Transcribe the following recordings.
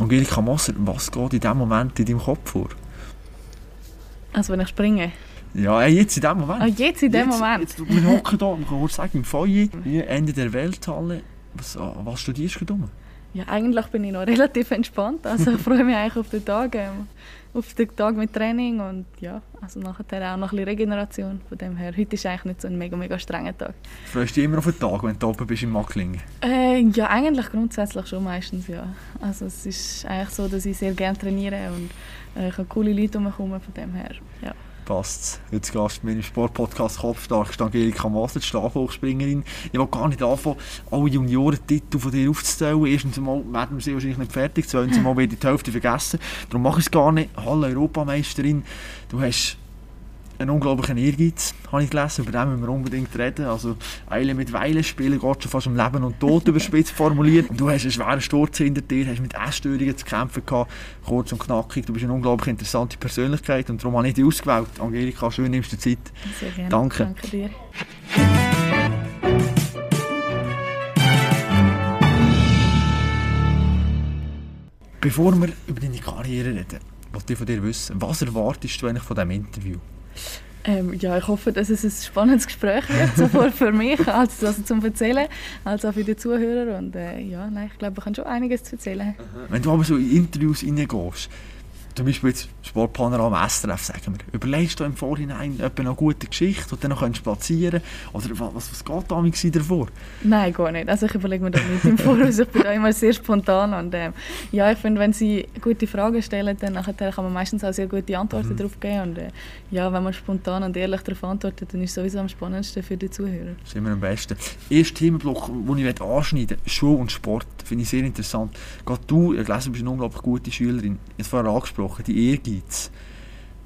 Angelika Masser, was geht in diesem Moment in deinem Kopf vor? Also wenn ich springe? Ja, jetzt in dem Moment. Ah, jetzt in dem jetzt, Moment? Jetzt, wir hocken hier, man kann sagen, im Feuer, Ende der Welthalle. Was, ah, was studierst du da? Ja, eigentlich bin ich noch relativ entspannt. Also ich freue mich eigentlich auf den Tag, ähm, auf den Tag mit Training und ja, also nachher auch noch ein bisschen Regeneration. Von dem her, heute ist eigentlich nicht so ein mega, mega strenger Tag. Freust du dich immer auf den Tag, wenn du oben bist im Macklingen? Äh, ja, eigentlich grundsätzlich schon meistens, ja. Also es ist eigentlich so, dass ich sehr gerne trainiere und äh, ich habe coole Leute um mich herum, von dem her, ja passt Jetzt Gast mit dem Sportpodcast Kopfstark ist Angelika Master, die Stabhochspringerin. Ich will gar nicht anfangen, alle Juniorentitel von dir aufzuzählen. Erstens mal werden sie wahrscheinlich nicht fertig, zweitens mal werde ich die Hälfte vergessen. Darum mache ich es gar nicht. Hallo Europameisterin, du hast einen unglaublichen Ehrgeiz, habe ich gelesen, über den müssen wir unbedingt reden. Also Eile mit Weile spielen, geht schon fast um Leben und Tod überspitzt formuliert. Du hast einen schweren Sturz hinter dir, hast mit Essstörungen zu kämpfen gehabt, kurz und knackig. Du bist eine unglaublich interessante Persönlichkeit und darum habe ich dich ausgewählt. Angelika, schön nimmst du Zeit. Sehr gerne. Danke. Danke dir. Bevor wir über deine Karriere reden, wollte ich von dir wissen, was erwartest du eigentlich von diesem Interview? Ähm, ja, ich hoffe, dass es ein spannendes Gespräch wird, sowohl für mich als also zum Erzählen, als auch für die Zuhörer. Und äh, ja, nein, ich glaube, ich kann schon einiges zu erzählen. Wenn du aber so in Interviews reingehst, zum Beispiel jetzt Sportpanorama SRF, sagen wir, überlegst du im Vorhinein etwa noch gute Geschichte, die du noch platzieren kannst? Oder was, was geht damals davor? Nein, gar nicht. Also ich überlege mir das nicht im Voraus. Ich bin da immer sehr spontan. Und ähm, ja, ich finde, wenn sie gute Fragen stellen, dann kann man meistens auch sehr gute Antworten mhm. darauf geben. Und äh, ja, wenn man spontan und ehrlich darauf antwortet, dann ist es sowieso am spannendsten für die Zuhörer. Das ist immer am besten. Erster Themenblock, den ich anschneiden möchte, Schule und Sport, finde ich sehr interessant. Gerade du, ich gelesen, bist eine unglaublich gute Schülerin. Jetzt vorher angesprochen, die Ehrgeiz.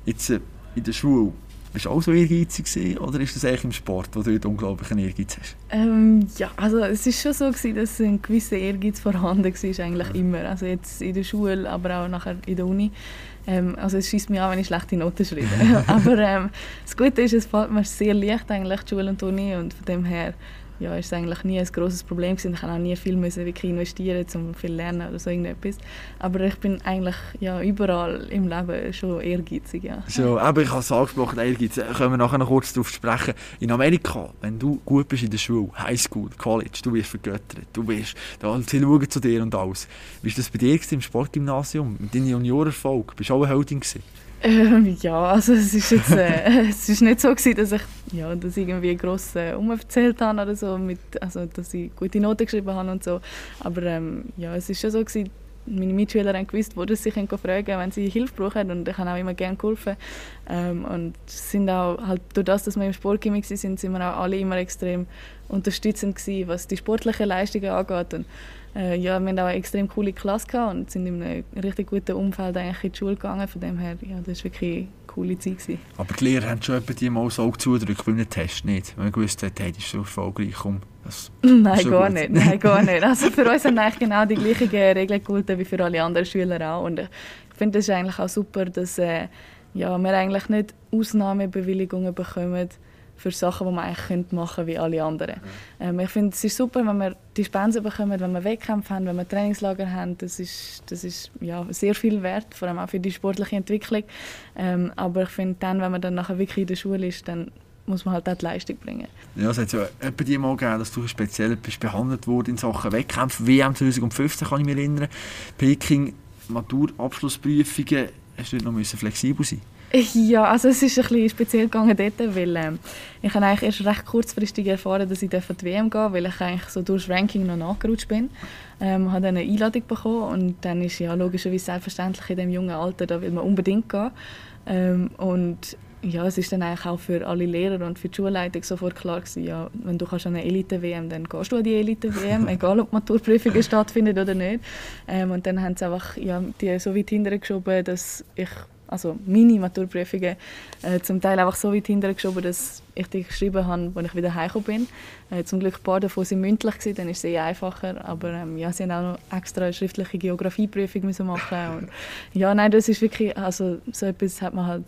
Jetzt äh, in der Schule, bist du auch so ehrgeizig gewesen, oder ist das eigentlich im Sport, wo du unglaublichen Ehrgeiz hast? Ähm, ja, also es ist schon so gewesen, dass ein gewisser Ehrgeiz vorhanden war, eigentlich ja. immer. Also jetzt in der Schule, aber auch nachher in der Uni. Ähm, also es schießt mich an, wenn ich schlechte Noten schreibe. aber ähm, das Gute ist, es fällt mir sehr leicht eigentlich die Schule und die Uni und von dem her ja, ist es eigentlich nie ein großes Problem gewesen. Ich habe auch nie viel müssen wirklich investieren, um viel lernen oder so irgendetwas. Aber ich bin eigentlich ja, überall im Leben schon ehrgeizig, ja. So, aber ich habe es angesprochen, Ehrgeiz. Können wir nachher noch kurz darauf sprechen. In Amerika, wenn du gut bist in der Schule, Highschool, College, du wirst vergöttert, du wirst, da sie schauen zu dir und alles. Wie war das bei dir im Sportgymnasium, mit deinem Juniorerfolg? Bist du auch eine Heldin gewesen? Ähm, ja, also es ist jetzt äh, es ist nicht so gewesen, dass ich ja, das irgendwie gross äh, umerzählt habe oder so, mit, also dass ich gute Noten geschrieben habe und so. Aber ähm, ja, es ist schon so gewesen, meine Mitschüler haben gewusst, wo sie sich fragen können, wenn sie Hilfe brauchen und ich habe auch immer gerne geholfen. Ähm, und sind auch, halt durch das, dass wir im Sportgymnasium sind, sind wir auch alle immer extrem unterstützend gewesen, was die sportlichen Leistungen angeht. Und, äh, ja, wir hatten auch eine extrem coole Klasse und sind in einem richtig guten Umfeld eigentlich in die Schule gegangen. Von dem her, ja, das war wirklich eine coole Zeit. Gewesen. Aber die Lehrer haben schon etwa die mal so zudrückt bei einem Test, nicht? Wenn man gewusst hat, hey, das ist so erfolgreich, das Nein, gar gut. nicht. Nein, gar nicht. Also für uns sind eigentlich genau die gleichen Regeln gelten wie für alle anderen Schüler auch. Und ich finde es eigentlich auch super, dass äh, ja, wir eigentlich nicht Ausnahmebewilligungen bekommen, für Sachen, die man eigentlich machen könnte, wie alle anderen. Ähm, ich finde, es ist super, wenn wir Dispensen bekommen, wenn wir Wettkämpfe haben, wenn wir Trainingslager haben. Das ist, das ist ja, sehr viel wert, vor allem auch für die sportliche Entwicklung. Ähm, aber ich finde, dann, wenn man dann nachher wirklich in der Schule ist, dann muss man halt auch die Leistung bringen. Ja, es hat ja etwa die mal gegeben, dass du speziell bist behandelt worden in Sachen Wettkämpfe. WM 2015 kann ich mich erinnern. Peking, Maturabschlussprüfungen, hast du noch flexibel sein ja, also es ist ein bisschen speziell gegangen dort, weil ähm, ich habe eigentlich erst recht kurzfristig erfahren, dass ich auf die WM gehe, weil ich eigentlich so durchs Ranking noch nachgerutscht bin. Ähm, habe dann eine Einladung bekommen und dann ist ja logischerweise selbstverständlich in diesem jungen Alter, da will man unbedingt gehen. Ähm, und ja, es ist dann eigentlich auch für alle Lehrer und für die Schulleitung sofort klar gewesen, ja, wenn du kannst an eine Elite-WM, dann gehst du an die Elite-WM, egal ob Maturprüfungen stattfinden oder nicht. Ähm, und dann haben sie einfach ja, die so weit hintergeschoben, dass ich also meine Maturprüfungen, äh, zum Teil einfach so weit hintergeschoben, dass ich die geschrieben habe, als ich wieder heimgekommen bin. Äh, zum Glück ein paar davon sind mündlich, gewesen, dann ist es sehr einfacher, aber ähm, ja, sie haben auch noch extra eine schriftliche Geografieprüfung müssen machen und ja, nein, das ist wirklich, also so etwas hat man halt,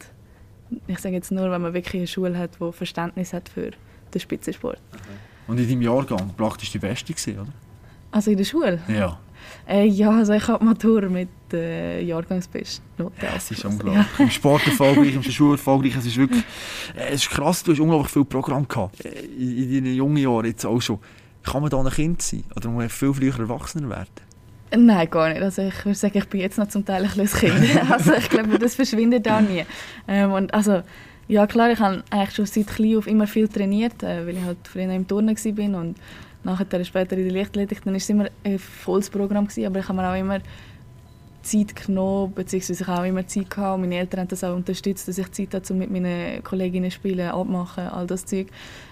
ich sage jetzt nur, wenn man wirklich eine Schule hat, die Verständnis hat für den Spitzensport. Und in deinem Jahrgang praktisch die Beste gewesen, oder? Also in der Schule? Ja. Äh, ja, also ich habe Matur mit äh, Jahrgangsbestnoten. Ja, es ist unglaublich. Ja. Im Sport erfolgreich, im Schule erfolgreich. Es ist wirklich äh, es ist krass, du hast unglaublich viel Programm gehabt. Äh, in, in deinen jungen Jahren jetzt auch schon. Kann man da ein Kind sein? Oder muss man viel früher Erwachsener werden? Nein, gar nicht. Also ich würde sagen, ich bin jetzt noch zum Teil ein kleines Kind. also ich glaube, das verschwindet auch nie. Ähm, und also, ja klar, ich habe eigentlich schon seit klein auf immer viel trainiert, äh, weil ich halt früher im Turnen war und nachher später in der Leichtathletik, dann war es immer ein volles Programm, gewesen, aber ich habe mir auch immer Zeit genommen, beziehungsweise ich auch immer Zeit gehabt. Meine Eltern haben das auch unterstützt, dass ich Zeit hatte, um mit meinen Kolleginnen zu spielen, abmachen, all das Zeug.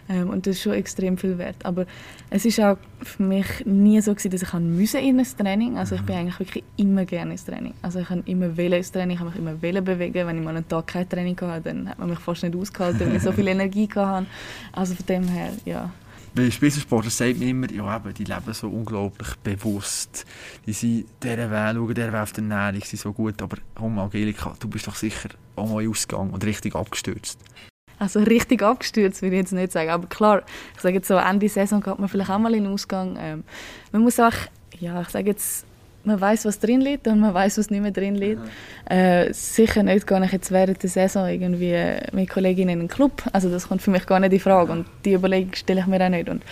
Ähm, und das ist schon extrem viel wert. Aber es ist auch für mich nie so gewesen, dass ich müssen in ein Training. Also ich bin eigentlich wirklich immer gerne ins Training. Also ich habe immer wählen ins Training, ich habe mich immer wählen bewegen. Wenn ich mal einen Tag kein Training hatte, dann hat man mich fast nicht ausgehalten, weil ich so viel Energie hatte. Also von dem her, ja. Bei Spitzensportler sagt man immer, ja, eben, die leben so unglaublich bewusst. Die sind dieser Weg, schauen dieser Weg auf die Ernährung, sind so gut. Aber komm, Angelika, du bist doch sicher auch mal ausgegangen und richtig abgestürzt. Also richtig abgestürzt würde ich jetzt nicht sagen. Aber klar, ich sage jetzt so, Ende Saison geht man vielleicht auch mal in den Ausgang. Ähm, man muss auch, ja, ich sage jetzt, man weiß, was drin liegt und man weiß, was nicht mehr drin liegt. Äh, sicher nicht gar nicht jetzt während der Saison irgendwie mit Kolleginnen in einen Club. Also das kommt für mich gar nicht in Frage und die Überlegung stelle ich mir auch nicht. Und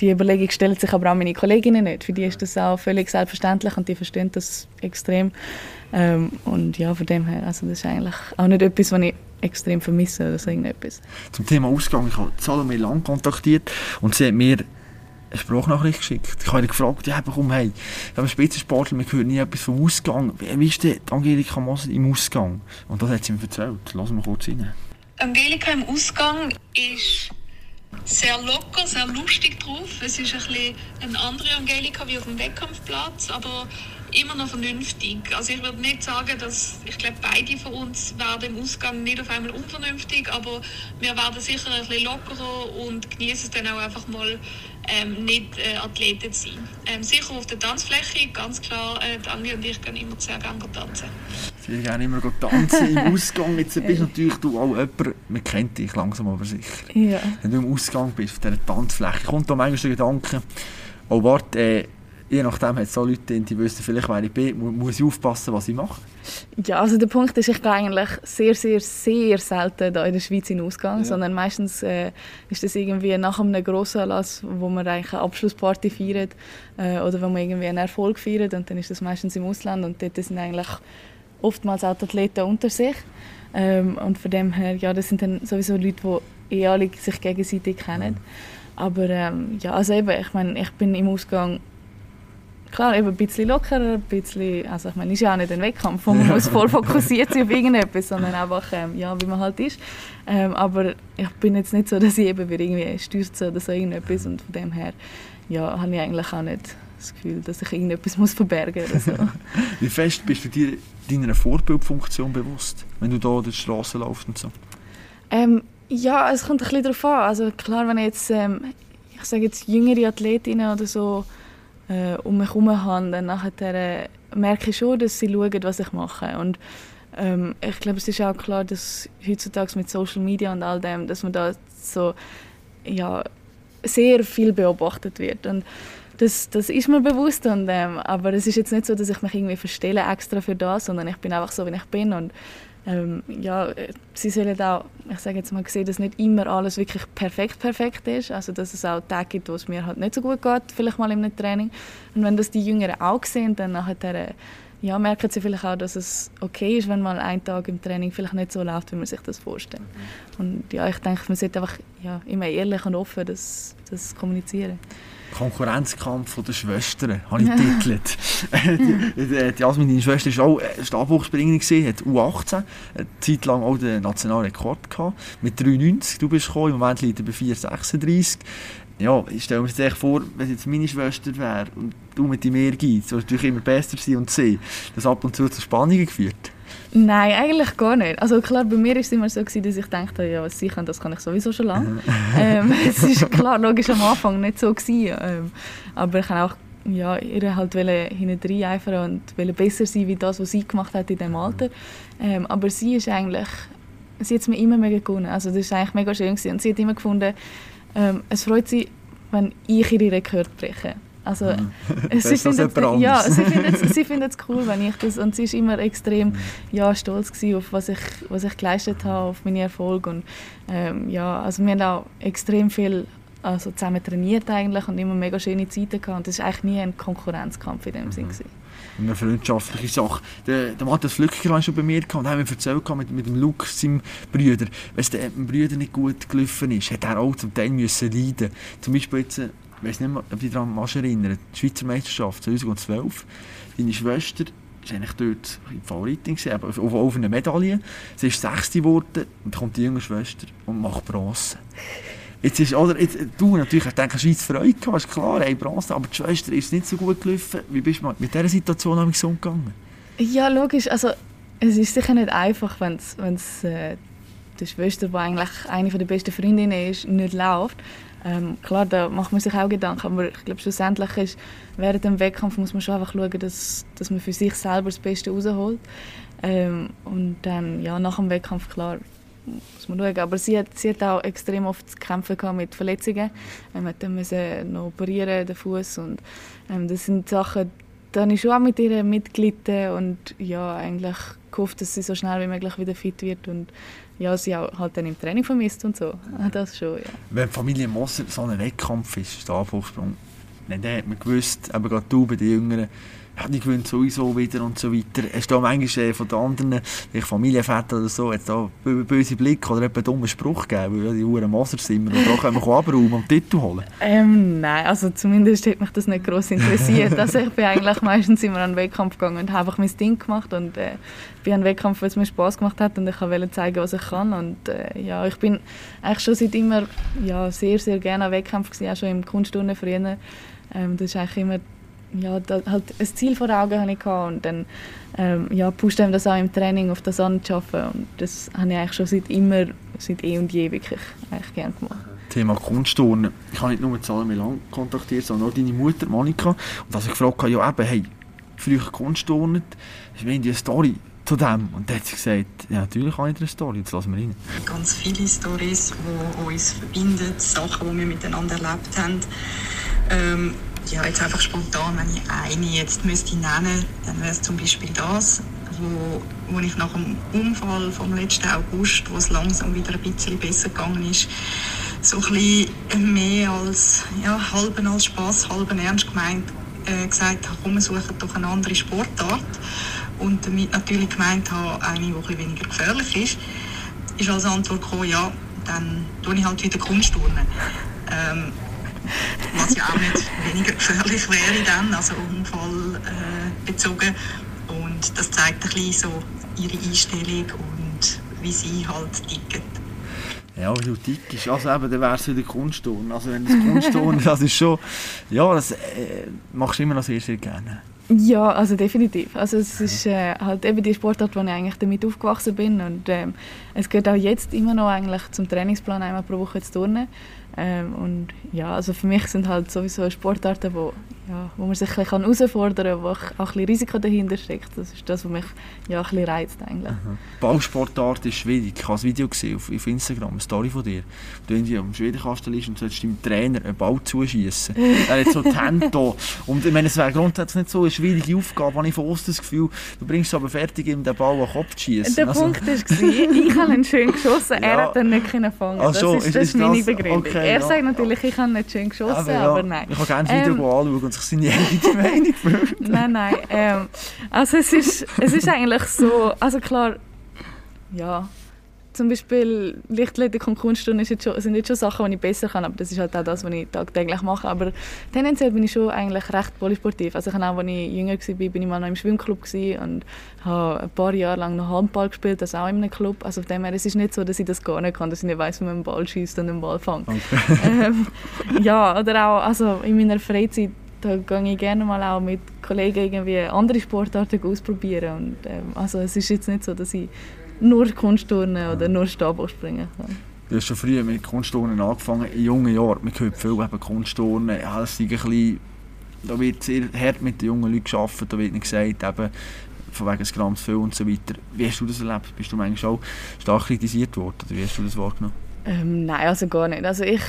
die Überlegung stellt sich aber auch meine Kolleginnen nicht. Für die ist das auch völlig selbstverständlich und die verstehen das extrem. Ähm, und ja, von dem her, also das ist eigentlich auch nicht etwas, was ich extrem vermisse oder so irgendetwas. Zum Thema Ausgang, ich habe Salome Lang kontaktiert und sie hat mir eine Sprachnachricht geschickt. Ich habe ihn gefragt, ja, komm, hey, wir haben Spitzensportler, wir hören nie etwas vom Ausgang. Wie ist denn Angelika Moser im Ausgang? Und das hat sie mir erzählt. Lassen wir kurz rein. Angelika im Ausgang ist sehr locker, sehr lustig drauf. Es ist ein bisschen eine andere Angelika wie auf dem Wettkampfplatz, aber immer noch vernünftig. Also ich würde nicht sagen, dass ich glaube beide von uns werden im Ausgang nicht auf einmal unvernünftig, aber wir werden sicher ein bisschen lockerer und genießen es dann auch einfach mal ähm, nicht äh, Athleten zu sein. Ähm, sicher auf der Tanzfläche, ganz klar, äh, Anni und ich gehen immer sehr gerne tanzen. Sehr gerne immer tanzen im Ausgang. Jetzt bist natürlich du auch jemand, man kennt dich langsam aber sicher. Ja. Wenn du im Ausgang bist, auf dieser Tanzfläche, kommt da manchmal der Gedanke, oh warte, äh, je nachdem hat es so Leute, die wissen, vielleicht wer ich bin, muss ich aufpassen, was ich mache? Ja, also der Punkt ist, ich gehe eigentlich sehr, sehr, sehr selten da in der Schweiz in Ausgang, ja. sondern meistens äh, ist das irgendwie nach einem grossen Anlass, wo man eigentlich eine Abschlussparty feiert äh, oder wo man irgendwie einen Erfolg feiert und dann ist das meistens im Ausland und dort sind eigentlich oftmals auch die Athleten unter sich ähm, und von dem her, ja, das sind dann sowieso Leute, die eh alle sich gegenseitig kennen. Ja. Aber ähm, ja, also eben, ich meine, ich bin im Ausgang klar, eben ein bisschen lockerer, ein bisschen, also ich meine, ist ja auch nicht ein Wettkampf, wo man muss voll fokussiert sein auf irgendetwas, sondern einfach, ähm, ja, wie man halt ist. Ähm, aber ich bin jetzt nicht so, dass ich eben irgendwie stürze oder so irgendetwas und von dem her, ja, habe ich eigentlich auch nicht das Gefühl, dass ich irgendetwas muss verbergen muss. So. wie fest bist du dir deiner Vorbildfunktion bewusst, wenn du da durch die Straße läufst und so? Ähm, ja, es kommt ein bisschen darauf an. Also klar, wenn ich jetzt, ähm, ich sage jetzt jüngere Athletinnen oder so äh, um mich herum habe, dann nachher äh, merke ich schon, dass sie schauen, was ich mache. Und ähm, ich glaube, es ist auch klar, dass heutzutage mit Social Media und all dem, dass man da so ja, sehr viel beobachtet wird. Und das, das ist mir bewusst. Und, ähm, aber es ist jetzt nicht so, dass ich mich irgendwie verstelle extra für das, sondern ich bin einfach so, wie ich bin. Und ähm, ja, sie sollen auch, ich sage jetzt mal, sehen, dass nicht immer alles wirklich perfekt perfekt ist, also dass es auch Tage gibt, wo es mir halt nicht so gut geht, vielleicht mal im Training. Und wenn das die Jüngeren auch sehen, dann nachher ja, merken sie vielleicht auch, dass es okay ist, wenn mal ein Tag im Training vielleicht nicht so läuft, wie man sich das vorstellt. Und ja, ich denke, man sollte einfach ja, immer ehrlich und offen das, das kommunizieren. Konkurrenzkampf der Schwestern, habe ich getitelt. die, Jasmin, deine Schwester war auch Stabhochspringerin, hat U18, eine Zeit lang auch den nationalen Rekord gehabt, mit 3,90. Du bist gekommen, im Moment liegt er bei 4,36. Ja, ich stelle mir jetzt vor, wenn jetzt meine Schwester wäre und du mit deinem Ehrgeiz, sollst natürlich immer besser sein und sehen, das ab und zu zu Spannungen geführt. Nein, eigentlich gar nicht. Also klar, bei mir war es immer so, gewesen, dass ich dachte, ja, was sie können, das kann ich sowieso schon lange. ähm, es ist klar, logisch am Anfang nicht so gewesen. Ähm, aber ich habe auch ja, ihr halt hinten eifern und besser sein wie das, was sie gemacht hat in diesem Alter. Ähm, aber sie ist eigentlich, sie hat es mir immer mega gewonnen. Also das war eigentlich mega schön gewesen. und sie hat immer gefunden, ähm, es freut sie, wenn ich ihre Rekord breche. Also, Mhm. sie jemand ja, sie findet es cool, wenn ich das und sie ist immer extrem Mhm. ja, stolz gewesen auf was ich was ich geleistet habe, auf meine Erfolge und ähm, ja, also wir haben auch extrem viel also zusammen trainiert eigentlich und immer mega schöne Zeiten gehabt und das ist eigentlich nie ein Konkurrenzkampf in dem Mhm. Sinn gewesen. eine freundschaftliche Sache. Der, der Matthias Flücker war schon bei mir und hat mir erzählt mit, mit dem Luke, seinem Bruder. Wenn es dem Bruder nicht gut gelaufen ist, hat er auch zum Teil müssen leiden. Zum Beispiel jetzt, äh, ich weiß nicht mehr, ob du dich daran kannst erinnern die Schweizer Meisterschaft 2012. Deine Schwester war eigentlich dort die Favoritin, gewesen, aber auf, auf, eine Medaille. Sie ist Sechste geworden und kommt die jüngere Schwester und macht Bronze. Jetzt ist, oder, jetzt, du natürlich hast denke, Schweiz Freude gehabt, ist klar, hey, Bronze, aber die Schwester ist nicht so gut gelaufen. Wie bist du mit dieser Situation umgegangen? Ja, logisch. Also, es ist sicher nicht einfach, wenn es äh, die Schwester, die eigentlich eine der besten Freundinnen ist, nicht läuft. Ähm, klar, da macht man sich auch Gedanken, aber ich glaube, schlussendlich ist, während dem Wettkampf muss man schon einfach schauen, dass, dass man für sich selber das Beste rausholt. Ähm, und dann, ja, nach dem Wettkampf, klar, muss man schauen. Aber sie hat, sie hat auch extrem oft zu kämpfen gehabt mit Verletzungen. Ähm, hat dann müssen noch operieren, den Fuß und ähm, das sind Sachen, da habe ich schon auch mit ihr mitgelitten und ja, eigentlich gehofft, dass sie so schnell wie möglich wieder fit wird und ja, sie auch halt dann im Training vermisst und so. Das schon, ja. Wenn Familie Moser so ein Wettkampf ist, Stabhochsprung, dann hat man gewusst, eben gerade du bei den Jüngeren, ja, die gewinnen sowieso wieder und so weiter. Du da manchmal äh, von den anderen, vielleicht Familienvätern oder so, jetzt da bö- böse Blick oder einen dummen Spruch gegeben, weil die Huren Moser sind und da können wir abräumen und Titel holen? Ähm, nein, also zumindest hat mich das nicht groß interessiert. Also ich bin eigentlich meistens immer an den Wettkampf gegangen und habe einfach mein Ding gemacht und äh, bin an den Wettkampf, weil es mir Spaß gemacht hat und ich wollte zeigen, was ich kann und äh, ja, ich bin eigentlich schon seit immer ja, sehr, sehr gerne an Wettkämpfen gewesen, auch schon im Kunstturnen früher. Ähm, das ist eigentlich immer ja, da, halt ein Ziel vor Augen hatte ich und dann ähm, ja, pusht einem das auch im Training auf das anzuschaffen und das habe ich eigentlich schon seit immer, seit eh und je wirklich eigentlich gerne gemacht. Thema Kunstturnen. Ich habe nicht nur Zahlen Milan kontaktiert, sondern auch deine Mutter, Monika. Und als ich gefragt habe, ja eben, hey, früher Kunstturnen, ist mir eine Story zu dem. Und dann hat sie gesagt, ja natürlich habe ich eine Story, jetzt lassen wir rein. ganz viele Stories, die uns verbinden, Sachen, die wir miteinander erlebt haben. Ähm, ja, jetzt einfach spontan, wenn ich eine jetzt müsste nennen, dann wäre es zum Beispiel das, wo, wo ich nach dem Unfall vom letzten August, wo es langsam wieder ein bisschen besser gegangen ist, so ein bisschen mehr als ja, halben als Spaß, halben ernst gemeint äh, gesagt habe, komm, suchen doch eine andere Sportart und damit natürlich gemeint habe, eine, die ein bisschen weniger gefährlich ist ist als Antwort gekommen, ja, dann tue ich halt wieder Kunstturnen. Ähm, was ja auch nicht weniger gefährlich wäre dann, also Unfall äh, bezogen. Und das zeigt ein bisschen so ihre Einstellung und wie sie halt ticken. Ja, wie du dick ist. Also eben, dann wäre es wieder Kunstturnen. Also wenn das Kunstturnen, das ist schon, ja, das äh, machst du immer noch sehr, sehr gerne. Ja, also definitiv. Also es ist äh, halt eben die Sportart, wo ich eigentlich damit aufgewachsen bin und ähm, es gehört auch jetzt immer noch eigentlich zum Trainingsplan einmal pro Woche zu turnen. Ähm, und ja, also für mich sind halt sowieso Sportarten, wo, ja, wo man sich ein bisschen herausfordern kann, wo auch ein bisschen Risiko dahinter steckt. Das ist das, was mich ja, ein bisschen reizt eigentlich. Ballsportart ist schwierig. Ich habe ein Video gesehen auf, auf Instagram, eine Story von dir. Du irgendwie am Schwedenkasten liegst und sollst deinem Trainer einen Ball zuschießen. er hat so die Hände da. Und ich meine, es wäre grundsätzlich nicht so eine schwierige Aufgabe, habe ich von außen das Gefühl, du bringst es aber fertig, ihm den Ball an den Kopf zu schießen. Der Punkt war, ich habe ihn schön geschossen, er Also- Ja. hat ihn nicht können fangen. Ach Das so, ist, ist- das ist meine das- Begründung. okay, er ja. sagt natürlich, ich habe nicht schön geschossen, Aber aber, nein. Ich kann gerne das Video Ähm, anschauen sich seine eigene Meinung bilden. Nein, nein. Ähm, also es ist, es ist eigentlich so, also klar, ja, zum Beispiel Lichtathletik und jetzt schon, sind jetzt schon Sachen, die ich besser kann, aber das ist halt auch das, was ich tagtäglich mache. Aber tendenziell bin ich schon eigentlich recht polysportiv. Also ich habe auch, als ich jünger war, bin ich mal noch im Schwimmclub und habe ein paar Jahre lang noch Handball gespielt, das auch in einem Club. Also von dem her, es ist nicht so, dass ich das gar nicht kann, dass ich nicht weiss, wie man einen Ball schießt und einen Ball fängt. ähm, ja, oder auch also in meiner Freizeit da gehe ich gerne mal auch mit Kollegen irgendwie andere Sportarten ausprobieren. Und, ähm, also es ist jetzt nicht so, dass ich nur Kunstturnen oder nur Stabhoch springen kann. Du hast schon früh mit Kunstturnen angefangen, in jungen Jahren. Man hört viel eben Kunstturnen. Ja, das ein bisschen, da wird sehr hart mit den jungen Leuten gearbeitet. Da wird nicht gesagt, eben, von wegen des Grams viel und so weiter. Wie hast du das erlebt? Bist du manchmal auch stark kritisiert worden? Oder wie hast du das wahrgenommen? Ähm, nein, also gar nicht. Also ich,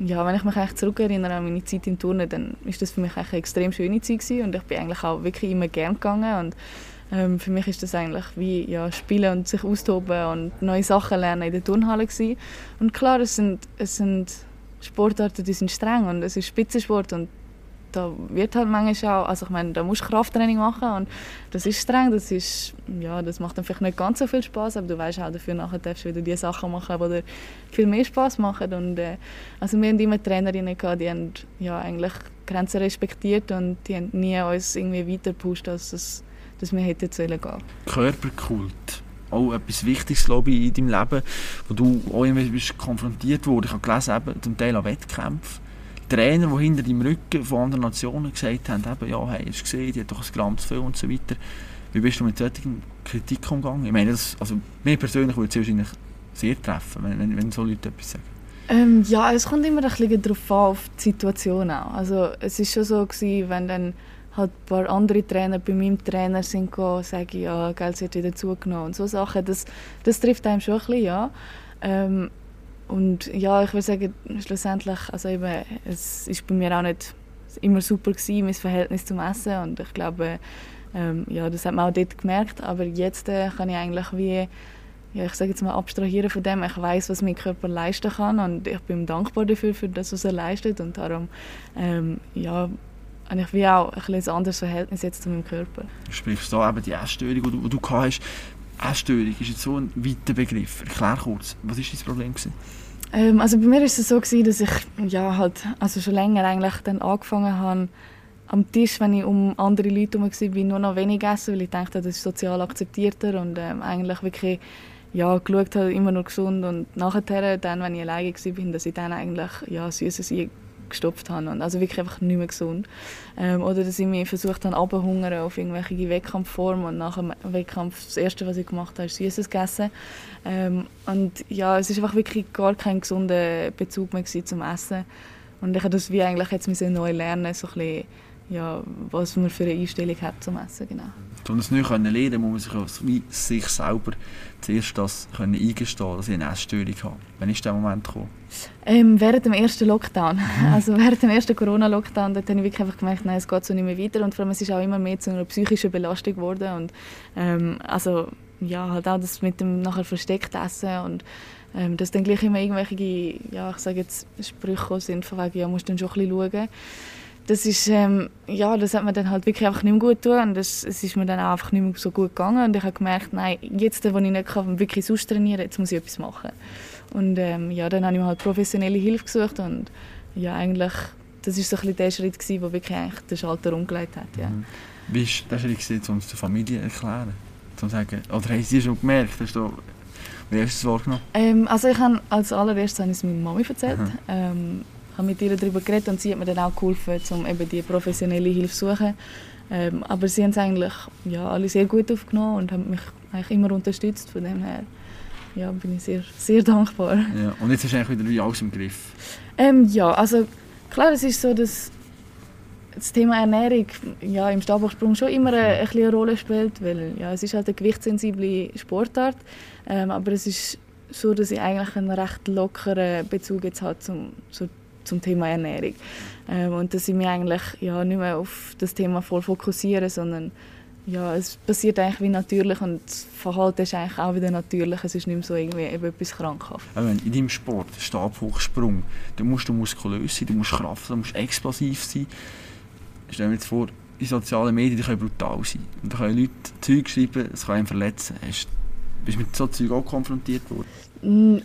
ja, wenn ich mich eigentlich zurückerinnere an meine Zeit im Turnen, dann ist das für mich eigentlich eine extrem schöne Zeit gewesen und ich bin eigentlich auch wirklich immer gern gegangen und ähm, für mich ist das eigentlich wie ja, spielen und sich austoben und neue Sachen lernen in der Turnhalle gewesen. Und klar, es sind, es sind Sportarten, die sind streng und es ist Spitzensport und da wird halt manchmal auch, also ich meine, da musst du Krafttraining machen und das ist streng, das ist, ja, das macht dann vielleicht nicht ganz so viel Spaß, aber du weißt auch dafür nachher darfst du wieder die Sachen machen, die dir viel mehr Spaß machen und äh, also wir haben immer Trainerinnen gehabt, die haben ja eigentlich Grenzen respektiert und die haben nie uns irgendwie weiter gepusht, als das, dass wir hätten sollen gehen. Körperkult auch etwas Wichtiges glaube ich, in deinem Leben, wo du auch immer konfrontiert wurdest. Ich habe gelesen, eben, zum Teil an Wettkämpfen. Trainer, die hinter deinem Rücken von anderen Nationen gesagt haben, eben, ja, hey, hast du gesehen, die hat doch ein Gramm zu viel und so weiter. Wie bist du mit solchen Kritik umgegangen? Ich meine, das, also, mir persönlich würde es wahrscheinlich sehr treffen, wenn, wenn, wenn so Leute etwas sagen. Ähm, ja, es kommt immer ein bisschen darauf an, auf die Situation auch. Also es ist schon so gewesen, wenn dann halt ein paar andere Trainer bei meinem Trainer sind gegangen, sagen, ja, Geld wird wieder zugenommen und so Sachen, das, das trifft einem schon ein bisschen, ja. Ähm, und ja, ich würde sagen, schlussendlich, also eben, es ist bei mir auch nicht immer super gewesen, mein Verhältnis zum Essen und ich glaube, ähm, ja, das hat man auch dort gemerkt, aber jetzt äh, kann ich eigentlich wie, ja, ich sage jetzt mal, abstrahieren von dem. Ich weiß, was mein Körper leisten kann und ich bin dankbar dafür, für das, was er leistet und darum, ähm, ja, habe ich wie auch ein, ein anderes Verhältnis jetzt zu meinem Körper. Du sprichst da eben die Essstörung, die du, die du hast. Essstörung ist jetzt so ein weiter Begriff. Erklär kurz, was war dein Problem? Ähm, also bei mir war es so, gewesen, dass ich ja, halt, also schon länger eigentlich dann angefangen habe, am Tisch, wenn ich um andere Leute herum war, nur noch wenig essen, weil ich dachte, das ist sozial akzeptierter und ähm, eigentlich wirklich ja, geschaut habe, immer nur gesund und nachher, dann, wenn ich alleine war, dass ich dann eigentlich ja, Süßes gestopft habe. Und also wirklich einfach nicht mehr gesund. Ähm, oder dass ich mich versucht habe, abzuhungern auf irgendwelche Wettkampfformen und nach dem Wettkampf das Erste, was ich gemacht habe, ist Süßes gegessen. Ähm, und ja, es ist einfach wirklich gar kein gesunder Bezug mehr zum Essen. Und ich habe das wie eigentlich jetzt neu lernen, so ein bisschen, ja, was man für eine Einstellung hat zum Essen, genau. Um das neu lernen können, muss man sich, wie sich selber zuerst das können eingestehen dass ich eine Essstörung habe. Wann ist der Moment gekommen? Ähm, während dem ersten Lockdown. Mhm. Also während dem ersten Corona-Lockdown, dort habe ich wirklich einfach gemerkt, nein, es geht so nicht mehr weiter. Und vor allem, es ist auch immer mehr zu einer psychischen Belastung geworden. Und ähm, also, ja, halt auch das mit dem nachher versteckt Essen und ähm, dass dann gleich immer irgendwelche, ja, ich sage jetzt, Sprüche sind von wegen, ja, musst dann schon ein bisschen schauen das ist, ähm, ja, das hat mir dann halt wirklich einfach nicht mehr gut getan und das, es ist mir dann auch einfach nicht mehr so gut gegangen und ich habe gemerkt, nein, jetzt, wo ich nicht kann, wirklich sonst trainieren jetzt muss ich etwas machen. Und ähm, ja, dann habe ich mir halt professionelle Hilfe gesucht und ja, eigentlich, das war so ein bisschen der Schritt, gewesen, der wirklich eigentlich den Schalter umgelegt hat, ja. Mhm. Wie war der Schritt, gewesen, um es der Familie erklären? Zum sagen, oder haben Sie schon gemerkt, hast du, wie hast du es wahrgenommen? Ähm, also ich habe als allererstes habe ich es meiner Mami erzählt. Ähm, habe mit ihr darüber geredet und sie hat mir dann auch geholfen, um eben die professionelle Hilfe zu suchen. Ähm, aber sie haben es eigentlich ja, alle sehr gut aufgenommen und haben mich eigentlich immer unterstützt. Von dem her ja, bin ich sehr, sehr dankbar. Ja, und jetzt hast du eigentlich wieder wie alles im Griff? Ähm, ja, also klar, es ist so, dass das Thema Ernährung ja, im Stabhochsprung schon immer eine, eine, eine Rolle spielt, weil ja, es ist halt eine gewichtssensible Sportart, ähm, aber es ist so, dass ich eigentlich einen recht lockeren Bezug jetzt habe zum, zu zum Thema Ernährung. Ähm, und dass ich mich eigentlich ja, nicht mehr auf das Thema voll fokussiere, sondern ja, es passiert eigentlich wie natürlich und das Verhalten ist eigentlich auch wieder natürlich. Es ist nicht mehr so irgendwie etwas krankhaft. in deinem Sport, Stabhochsprung, da musst du muskulös sein, du musst Kraft, du musst explosiv sein. Stell dir jetzt vor, in sozialen Medien die können brutal sein. Und da können Leute Zeug schreiben, es kann einen verletzen. Hast, bist mit so Zeug auch konfrontiert worden?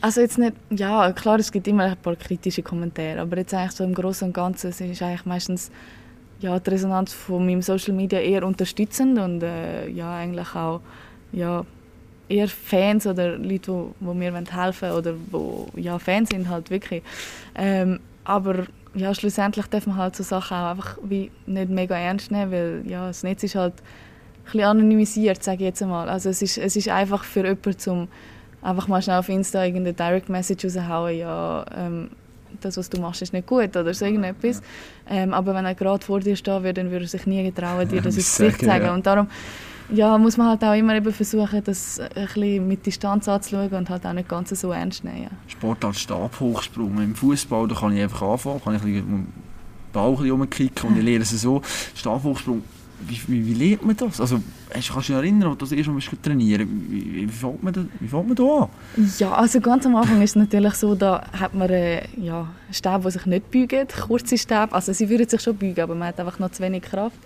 Also jetzt nicht, ja klar, es gibt immer ein paar kritische Kommentare, aber jetzt eigentlich so im Großen und Ganzen ist eigentlich meistens ja, die Resonanz von meinem Social Media eher unterstützend und äh, ja eigentlich auch ja, eher Fans oder Leute, wo, wo mir helfen wollen oder wo ja, Fans sind halt wirklich. Ähm, aber ja, schlussendlich darf man halt so Sachen auch einfach wie nicht mega ernst nehmen, weil ja, das Netz ist halt ein bisschen anonymisiert, sage ich jetzt einmal. Also es ist, es ist einfach für jemanden zum einfach mal schnell auf Insta irgendeine Direct Message raushauen, ja, ähm, das, was du machst, ist nicht gut oder so irgendetwas. Ähm, aber wenn er gerade vor dir stehen würde, dann würde er sich nie getrauen, dir das ins Gesicht zu sagen. Und darum, ja, muss man halt auch immer eben versuchen, das ein bisschen mit Distanz anzuschauen und halt auch nicht ganz so ernst nehmen. Ja. Sportart Stabhochsprung. Im Fußball da kann ich einfach anfangen, kann ich ein bisschen Ball ein bisschen und ich lerne es so. Stabhochsprung, wie, wie, wie lernt man das? Also, hast, kannst du dich erinnern, als du das erste Mal trainieren wie, wie, wie, fängt man da, an? Ja, also ganz am Anfang ist es natürlich so, da hat man äh, ja, Stäbe, die sich nicht beugen, kurze Stäbe. Also sie würden sich schon beugen, aber man hat einfach noch zu wenig Kraft.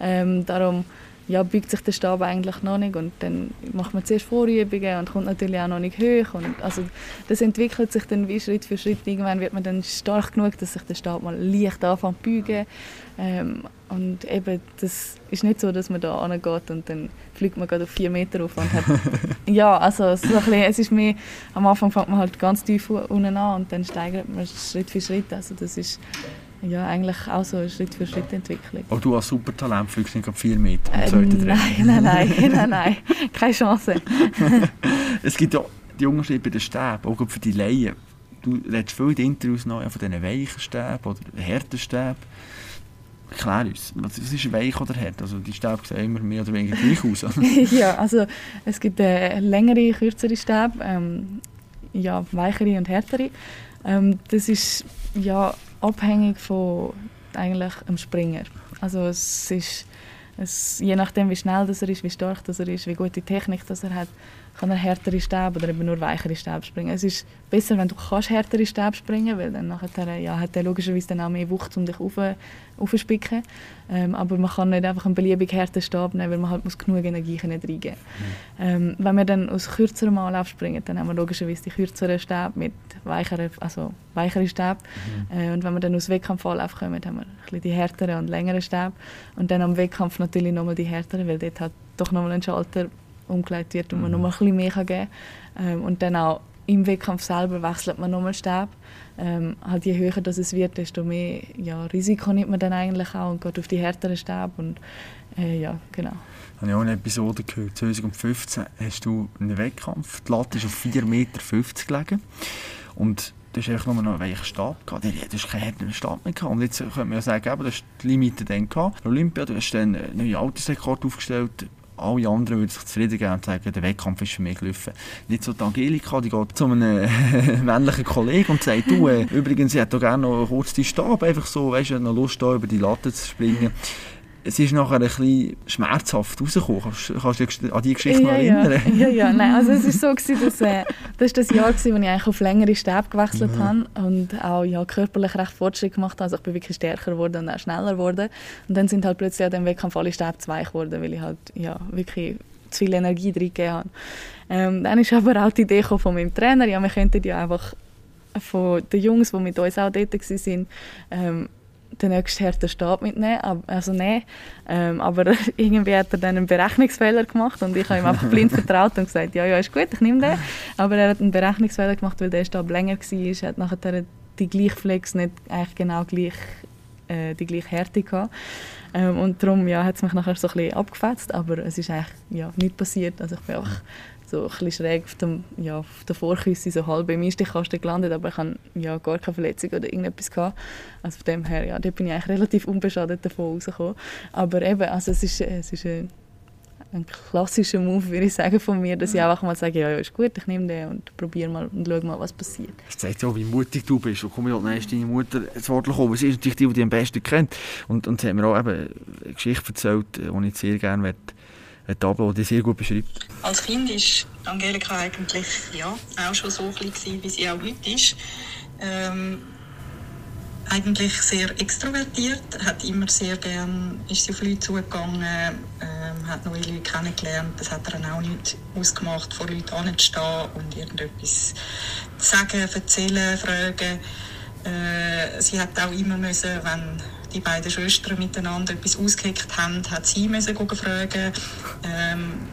Ähm, darum ja, beugt sich der Stab eigentlich noch nicht. Und dann macht man zuerst Vorübungen und kommt natürlich auch noch nicht hoch. Und also das entwickelt sich dann wie Schritt für Schritt. Irgendwann wird man dann stark genug, dass sich der Stab mal leicht anfängt zu beugen ähm, und eben, das ist nicht so, dass man da angeht und dann fliegt man gerade auf vier Meter auf und hat ja, also so ein bisschen, es ist mehr, am Anfang fängt man halt ganz tief unten an und dann steigert man Schritt für Schritt, also das ist ja, eigentlich auch so eine Schritt-für-Schritt-Entwicklung. Aber du als Supertalent fliegst nicht vier Meter äh, Nein, nein, nein, nein, nein, keine Chance. es gibt ja die Unterschiede bei den Stäben, auch für die Laien. Du redest viel in den Interviews noch von diesen weichen Stäben oder harten Stäben. Erklär uns, was ist weich oder hart? Also die Stäbe sehen immer mehr oder weniger gleich aus. ja, also es gibt äh, längere, kürzere Stäbe, ähm, ja, weichere und härtere. Ähm, das ist ja abhängig von eigentlich dem Springer. Also es ist es, je nachdem, wie schnell das er ist, wie stark das er ist, wie gute Technik das er hat, kann er härtere Stäbe oder eben nur weichere Stäbe springen. Es ist besser, wenn du kannst härtere Stäbe springen weil dann nachher, ja, hat er logischerweise dann auch mehr Wucht, um dich aufzuspicken. Ähm, aber man kann nicht einfach einen beliebig harten Stab nehmen, weil man halt muss genug Energie reingeben muss. Mhm. Ähm, wenn wir dann aus kürzerem Anlauf springen, dann haben wir logischerweise die kürzeren Stäbe mit weicheren, also weichere Stäbe. Mhm. Äh, und wenn wir dann aus Wettkampfanlauf kommen, haben wir ein bisschen die härteren und längeren Stäbe. Und dann am Wettkampf natürlich nochmal die härteren, weil dort hat doch nochmal ein Schalter umgelegt wird und man mhm. noch ein bisschen mehr kann geben kann. Ähm, und dann auch im Wettkampf selber wechselt man nochmal Stab. Ähm, halt je höher das es wird, desto mehr ja, Risiko nimmt man dann eigentlich auch und geht auf die härteren Stab und äh, ja, genau. Ich habe auch eine Episode gehört, 2015 hast du einen Wettkampf, die Latte ist auf 4,50 Meter gelegen und du hast einfach nur noch einen Stab gehabt. Du hast keinen härteren Stab mehr gehabt. Und jetzt könnte man ja sagen, du hast die Limite dann gehabt. Olympia, du hast dann einen neuen Altersrekord aufgestellt, alle anderen würden sich zufrieden geben und sagen, der Wettkampf ist für mich gelaufen. Nicht so die Angelika, die geht zu einem männlichen Kollegen und sagt, du, äh, übrigens, ich hätte gerne noch kurz die Stab, einfach so, weißt du, noch Lust da über die Latte zu springen es ist nachher ein bisschen schmerzhaft rausgekommen. Kannst, kannst du dich an die Geschichte ja, noch erinnern? Ja, ja, nein, also es war so, gewesen, dass, äh, das war das Jahr, gewesen, wo ich eigentlich auf längere Stäbe gewechselt mhm. habe und auch ja, körperlich recht Fortschritt gemacht habe. Also ich bin wirklich stärker geworden und auch schneller geworden. Und dann sind halt plötzlich an dem Wettkampf alle Stäbe zu weich geworden, weil ich halt ja, wirklich zu viel Energie reingegeben habe. Ähm, dann ist aber auch die Idee von meinem Trainer, ja, wir könnten ja einfach von den Jungs, die mit uns auch dort waren, ähm, den nächsten harten Stab mitnehmen, also nehmen. Ähm, aber irgendwie hat er dann einen Berechnungsfehler gemacht und ich habe ihm einfach blind vertraut und gesagt, ja, ja, ist gut, ich nehme den. Aber er hat einen Berechnungsfehler gemacht, weil der Stab länger war, hat nachher die gleiche Flex nicht eigentlich genau gleich, äh, die gleiche Härte gehabt. Ähm, und darum ja, hat es mich nachher so ein bisschen abgefetzt, aber es ist eigentlich ja, nicht passiert. Also ich bin einfach so ein bisschen schräg auf, dem, ja, auf der Vorküsse, so halb im Einstichkasten gelandet, aber ich hatte ja gar keine Verletzung oder irgendetwas. Gehabt. Also von dem her, ja, da bin ich eigentlich relativ unbeschadet davon rausgekommen. Aber eben, also es ist, es ist ein, ein klassischer Move, würde ich sagen, von mir, dass ich einfach mal sage, ja, ja, ist gut, ich nehme den und probiere mal und schaue mal, was passiert. Das zeigt ja, wie mutig du bist. Und komm, ja, deine Mutter zu Wort gekommen. Sie ist natürlich die, die dich am besten kennt. Und, und sie hat mir auch eben eine Geschichte erzählt, die ich sehr gerne möchte eine Tafel, die sehr gut beschreibt. Als Kind war Angelika eigentlich ja, auch schon so klein, wie sie auch heute ist. Ähm, eigentlich sehr extrovertiert, hat immer sehr gern, ist sie auf Leute zugegangen, ähm, hat neue Leute kennengelernt. Das hat ihr auch nicht ausgemacht, vor Leuten anzustehen und irgendetwas zu sagen, erzählen, fragen. Äh, sie hat auch immer müssen, wenn die beiden Schwestern miteinander etwas ausgeheckt haben, hat sie müssen fragen. Ähm,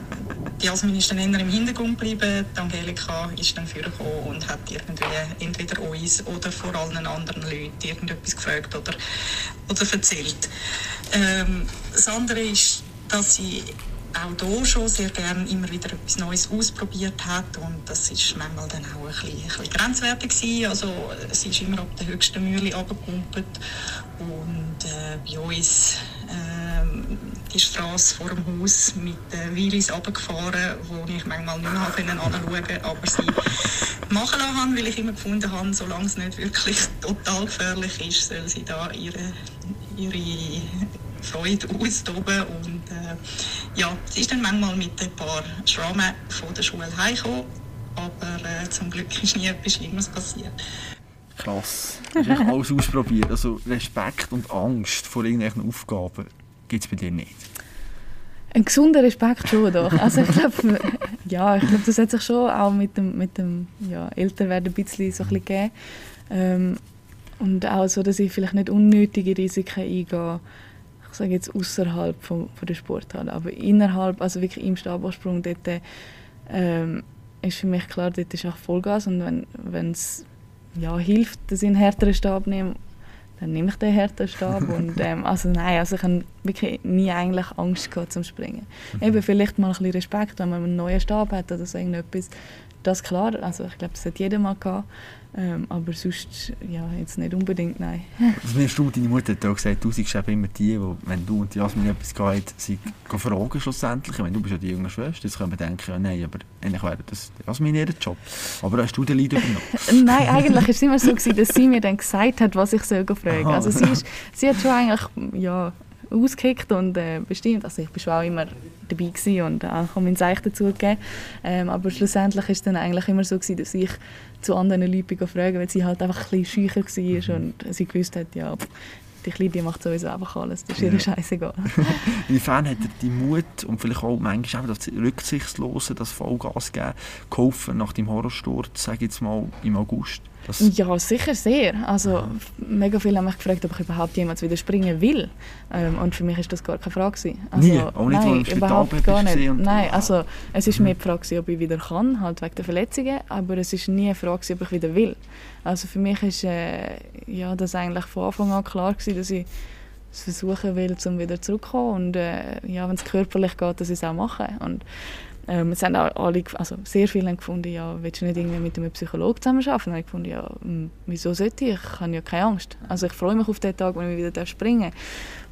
die Jasmin ist dann eher im Hintergrund geblieben, die Angelika ist dann vorgekommen und hat irgendwie entweder uns oder vor allen anderen Leuten irgendetwas gefragt oder, oder erzählt. Ähm, das andere ist, dass sie auch hier schon sehr gerne immer wieder etwas Neues ausprobiert hat und das ist manchmal dann auch ein bisschen, ein bisschen grenzwertig gewesen. Also sie ist immer ab der höchsten Mühle abgekumpelt und äh, bei uns ähm, die Straße vor dem Haus mit den Wheelies runtergefahren, wo ich manchmal nicht mehr anschauen konnte, aber sie machen lassen habe, weil ich immer gefunden habe, solange es nicht wirklich total gefährlich ist, soll sie da ihre, ihre Freude austoben. Und äh, ja, sie ist dann manchmal mit ein paar Schrammen von der Schule heimgekommen, aber äh, zum Glück ist nie etwas Schlimmes passiert. Krass. Hast du alles ausprobiert? Also Respekt und Angst vor irgendwelchen Aufgaben gibt es bei dir nicht? Ein gesunder Respekt schon doch. Also ich glaube, ja, ich das hat sich schon auch mit dem, mit dem ja, Älterwerden ein bisschen so ein bisschen gegeben. Ähm, und auch so, dass ich vielleicht nicht unnötige Risiken eingehe. Ich sage jetzt außerhalb von, von der Sporthalle, aber innerhalb, also wirklich im Stabhochsprung, dort ähm, ist für mich klar, dort ist auch Vollgas und wenn es ja, hilft, dass ich einen härteren Stab nehme, dann nehme ich den härteren Stab. und, ähm, also nein, also ich habe wirklich nie eigentlich Angst gehabt zum Springen. Mhm. Eben vielleicht mal ein bisschen Respekt, wenn man einen neuen Stab hat oder so irgendetwas. Das klar, also ich glaube, das hat jeder mal gehabt. Ähm, aber sonst, ja, jetzt nicht unbedingt, nein. Also mir stimmt, deine Mutter hat auch gesagt, du siehst eben immer die, die, wenn du und Jasmin etwas geht, sie fragen schlussendlich. Wenn du bist ja die junge Schwester, jetzt können wir denken, ja nein, aber eigentlich wäre das Jasmin ihr Job. Aber hast du den Leid übernommen? nein, eigentlich war es immer so, gewesen, dass sie mir dann gesagt hat, was ich soll fragen Also sie, ist, sie hat schon eigentlich, ja, ausgekickt und äh, bestimmt. Also ich war schon auch immer dabei gewesen und äh, habe mein Zeichen dazu gegeben. Ähm, aber schlussendlich war es dann eigentlich immer so, gewesen, dass ich zu anderen Leuten fragen weil sie halt einfach ein bisschen schücher war und sie gewusst hat, ja, die Kleine die macht sowieso einfach alles, das ist ihr ja. scheißegal. Inwiefern hat er die Mut und vielleicht auch manchmal das Rücksichtslose, das Vollgas geben, geholfen nach dem Horrorsturz, sage ich jetzt mal, im August? Das ja, sicher sehr. Also, mega viele haben mich gefragt, ob ich überhaupt jemals wieder springen will. Ähm, und für mich ist das gar keine Frage. Also, Nie? Auch nicht, nein, überhaupt gar nicht. Nein, also es ist mhm. mehr die Frage, ob ich wieder kann, halt wegen der Verletzungen, aber es ist nie eine Frage, ob ich wieder will. Also für mich ist äh, ja, das eigentlich von Anfang an klar gewesen, dass ich es versuchen will, um wieder zurückzukommen und äh, ja, wenn es körperlich geht, dass ich es auch mache. Und ähm, es haben auch alle, also sehr viele haben gefunden, ja, willst du nicht irgendwie mit einem Psychologen zusammenarbeiten? Und ich gefunden, ja, hm, wieso sollte ich? Ich habe ja keine Angst. Also ich freue mich auf den Tag, wenn ich wieder springen darf.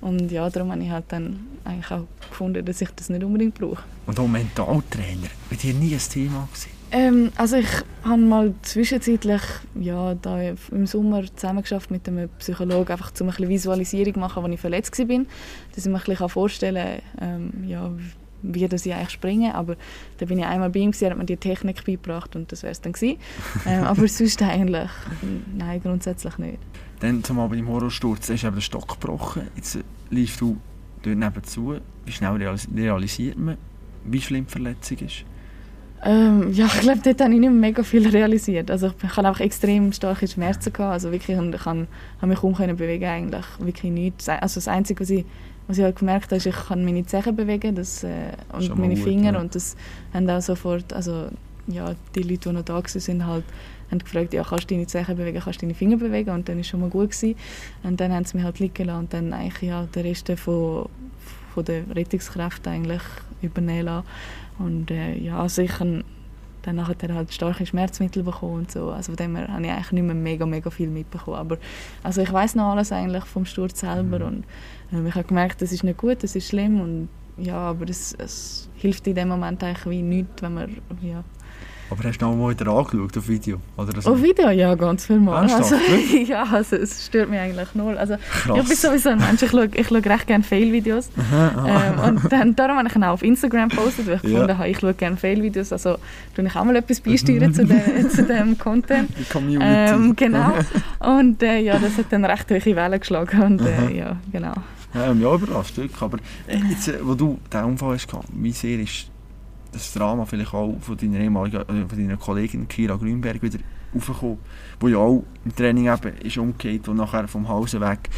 Und ja, darum habe ich halt dann eigentlich auch gefunden, dass ich das nicht unbedingt brauche. Und auch Mentaltrainer, bei dir nie ein Thema gewesen? Ähm, also ich habe mal zwischenzeitlich ja, da im Sommer zusammengeschafft mit einem Psychologen, einfach um ein bisschen Visualisierung zu machen, als ich verletzt war. Dass ich mir ein bisschen vorstellen kann, ähm, ja, wie das ich eigentlich springe. Aber da bin ich einmal bei ihm, gewesen, hat mir die Technik beigebracht und das wäre es dann gewesen. ähm, aber sonst eigentlich, nein, grundsätzlich nicht. Dann zum Abend im Horrorsturz, ist eben der Stock gebrochen. Jetzt liefst du dort nebenzu. Wie schnell realisiert man, wie schlimm die Verletzung ist? Ähm, ja, ich glaube, dort habe ich nicht mega viel realisiert. Also ich, hatte einfach extrem starke Schmerzen gehabt. Also wirklich, ich kann, kann mich kaum bewegen eigentlich, wirklich nichts. Also das Einzige, was ich was ich halt gemerkt habe, ist, ich kann meine Zehen bewegen das, äh, und Schon meine Finger gut, ja. und das haben auch sofort, also ja, die Leute, die noch da waren, halt, haben gefragt, ja, kannst du deine Zehen bewegen, kannst du deine Finger bewegen und dann war es schon mal gut gewesen. Und dann haben sie mich halt liegen lassen und dann eigentlich ja, den Rest von, von der Rettungskräfte eigentlich übernehmen lassen. Und äh, ja, also ich habe dann nachher halt starke Schmerzmittel bekommen und so. Also von dem her habe ich eigentlich nicht mehr mega, mega viel mitbekommen. Aber also ich weiß noch alles eigentlich vom Sturz selber mhm. und ich habe gemerkt, das ist nicht gut, das ist schlimm und ja, aber es, es hilft in dem Moment eigentlich wie nichts, wenn man ja, aber hast du noch mal wieder angeschaut auf Video? Oder so? Auf Video? Ja, ganz viel Mal. Also, ja, also es stört mich eigentlich null. Also, Krass. ich bin sowieso ein Mensch, ich schaue, ich schaue recht gerne Fail-Videos. ähm, und dann, darum habe ich ihn auch auf Instagram gepostet, weil ich ja. gefunden habe, ich schaue gerne Fail-Videos. Also tue ich auch mal etwas beisteuern zu, de, zu dem Content. Die Community. Ähm, genau. Und äh, ja, das hat dann recht hohe Wellen geschlagen. Und äh, ja, genau. Ja, ja überrascht, Aber äh, jetzt, äh, wo du diesen Unfall hast, wie sehr ist das Drama vielleicht auch von deiner, ehemaligen, äh, von deiner Kollegin Kira Grünberg wieder aufgekommen, wo ja auch im Training eben ist umgekehrt und nachher vom Hause weg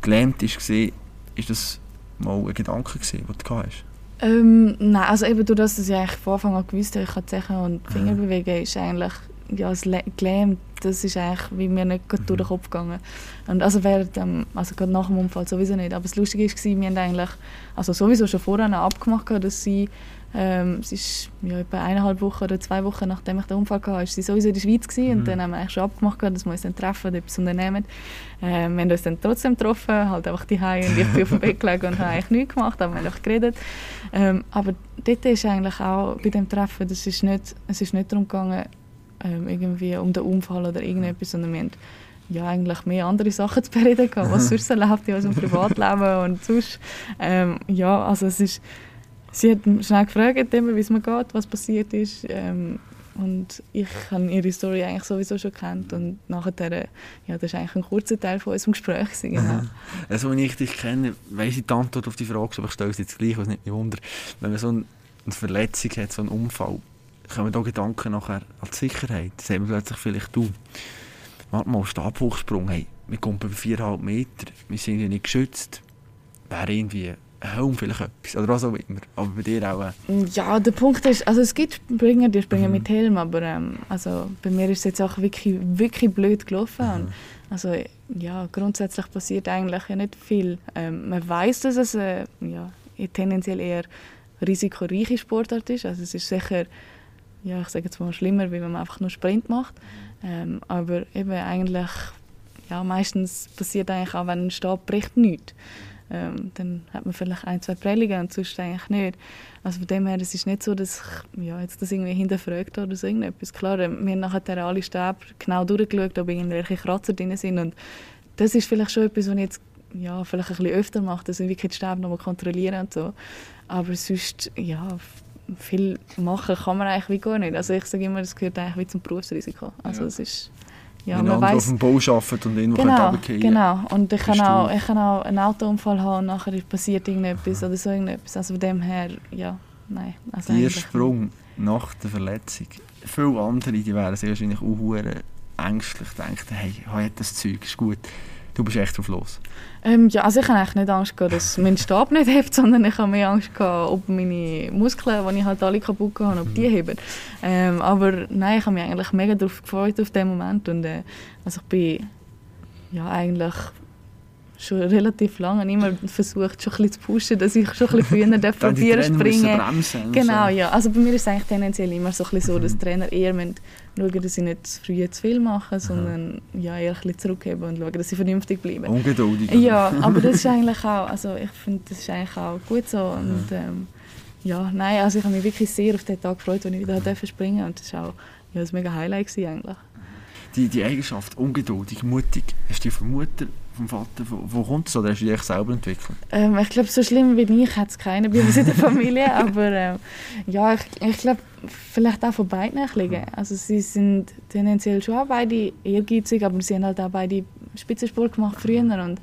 gelähmt ist gesehen, ist das mal ein Gedanke gewesen, den du hast? Ähm, nein, also eben durch das, dass ich eigentlich von Anfang an gewusst habe, ich kann Zechen und Finger ja. bewegen, ist eigentlich ja, das gelähmt, das ist eigentlich wie mir nicht mhm. durch den Kopf gegangen. Und also während dem, also gerade nach dem Unfall sowieso nicht, aber das Lustige war, wir haben eigentlich also sowieso schon vorher abgemacht, dass sie Ähm, es ist ja, etwa eineinhalb Wochen oder zwei Wochen nachdem ich den Unfall hatte, war sie sowieso in der Schweiz gewesen, Mhm. und dann haben wir eigentlich schon abgemacht, dass wir uns dann treffen und etwas unternehmen. Ähm, wir haben uns dann trotzdem getroffen, halt einfach die und ich bin auf dem Bett gelegen und habe eigentlich nichts gemacht, aber wir haben einfach geredet. Ähm, aber dort ist eigentlich auch bei dem Treffen, das ist nicht, es ist nicht darum gegangen, ähm, irgendwie um den Unfall oder irgendetwas, sondern wir haben ja, eigentlich mehr andere Sachen zu bereden gehabt, was sonst so läuft in unserem Privatleben und sonst. Ähm, ja, also es ist, sie hat schnell gefragt, wie es mir geht, was passiert ist. Ähm, und ich habe ihre Story eigentlich sowieso schon kennt und nachher, ja, das war eigentlich ein kurzer Teil von unserem Gespräch. Genau. Also, wenn ich dich kenne, weiss ich die Antwort auf die Frage, aber ich stelle es jetzt gleich, was nicht mich wundert. Wenn man so eine Verletzung hat, so einen Unfall, kommen da Gedanken nachher an die Sicherheit. Das haben wir plötzlich vielleicht du. Warte mal, Stabhochsprung, hey, wir kommen bei 4,5 Meter, wir sind ja nicht geschützt. Wäre irgendwie ein Helm vielleicht etwas, oder was auch immer. Aber bei dir auch. Äh, Ja, der Punkt ist, also es gibt Springer, die springen mit Helm, aber ähm, also bei mir ist es jetzt auch wirklich, wirklich blöd gelaufen. Und, also ja, grundsätzlich passiert eigentlich ja nicht viel. Ähm, man weiß, dass es äh, ja, tendenziell eher risikoreiche Sportart ist. Also es ist sicher, ja, ich sage jetzt mal schlimmer, wenn man einfach nur Sprint macht. Ähm, aber eben eigentlich, ja, meistens passiert eigentlich auch, wenn ein Stab bricht, nichts. Ähm, dann hat man vielleicht ein, zwei Prellungen und sonst eigentlich nicht. Also von dem her, es ist nicht so, dass ich ja, jetzt das irgendwie hinterfragt oder so irgendetwas. Klar, ähm, wir haben nachher alle Stäbe genau durchgeschaut, ob irgendwelche Kratzer drin sind und das ist vielleicht schon etwas, was ich jetzt ja, vielleicht ein bisschen öfter mache, dass ich wirklich die Stäbe nochmal kontrollieren und so. Aber sonst, ja, viel machen kann man eigentlich wie gar nicht. Also ich sage immer, das gehört eigentlich wie zum Berufsrisiko. Also Ja. es ist, ja, wenn man andere auf dem Bau arbeiten und irgendwo Genau, runterfallen. genau. Und ich kann, auch, ich kann auch einen Autounfall haben und nachher passiert irgendetwas oder so irgendetwas. Also von dem her, ja, nein. Also Der Sprung nach der Verletzung. Viele andere die wären sehr wahrscheinlich auch ängstlich, denken, hey, habe das Zeug, ist gut. Du bist echt drauf los. Ähm, ja, also ich habe eigentlich nicht Angst gehabt, dass mein Stab nicht hebt, sondern ich habe mehr Angst gehabt, ob meine Muskeln, die ich halt alle kaputt habe, ob die heben. Ähm, aber nein, ich habe mich eigentlich mega darauf gefreut auf den Moment und äh, also ich bin ja eigentlich schon relativ lange immer versucht, schon ein bisschen zu pushen, dass ich schon ein bisschen früher darf probieren springen. bremsen. Genau, so. ja. Also bei mir ist es eigentlich tendenziell immer so, ein bisschen so dass die Trainer eher schauen, dass sie nicht zu früh zu viel machen, sondern ja, eher ein bisschen zurückheben und schauen, dass sie vernünftig bleiben. Ungeduldig. Ja, aber das ist eigentlich auch, also ich finde, das ist eigentlich auch gut so und ähm, ja, nein, also ich habe mich wirklich sehr auf den Tag gefreut, als ich wieder durfte springen und das war auch ja, ein mega Highlight eigentlich. Die, die Eigenschaft, ungeduldig, mutig, hast du die von Mutter, vom Vater, wo, wo kommt das oder hast du die echt selber entwickelt? Ähm, ich glaube, so schlimm wie ich hat es keinen bei uns in der Familie, aber ähm, ja, ich, ich glaube, vielleicht auch von beiden ein bisschen. Also sie sind tendenziell schon auch beide ehrgeizig, aber sie haben halt auch beide Spitzensport gemacht früher und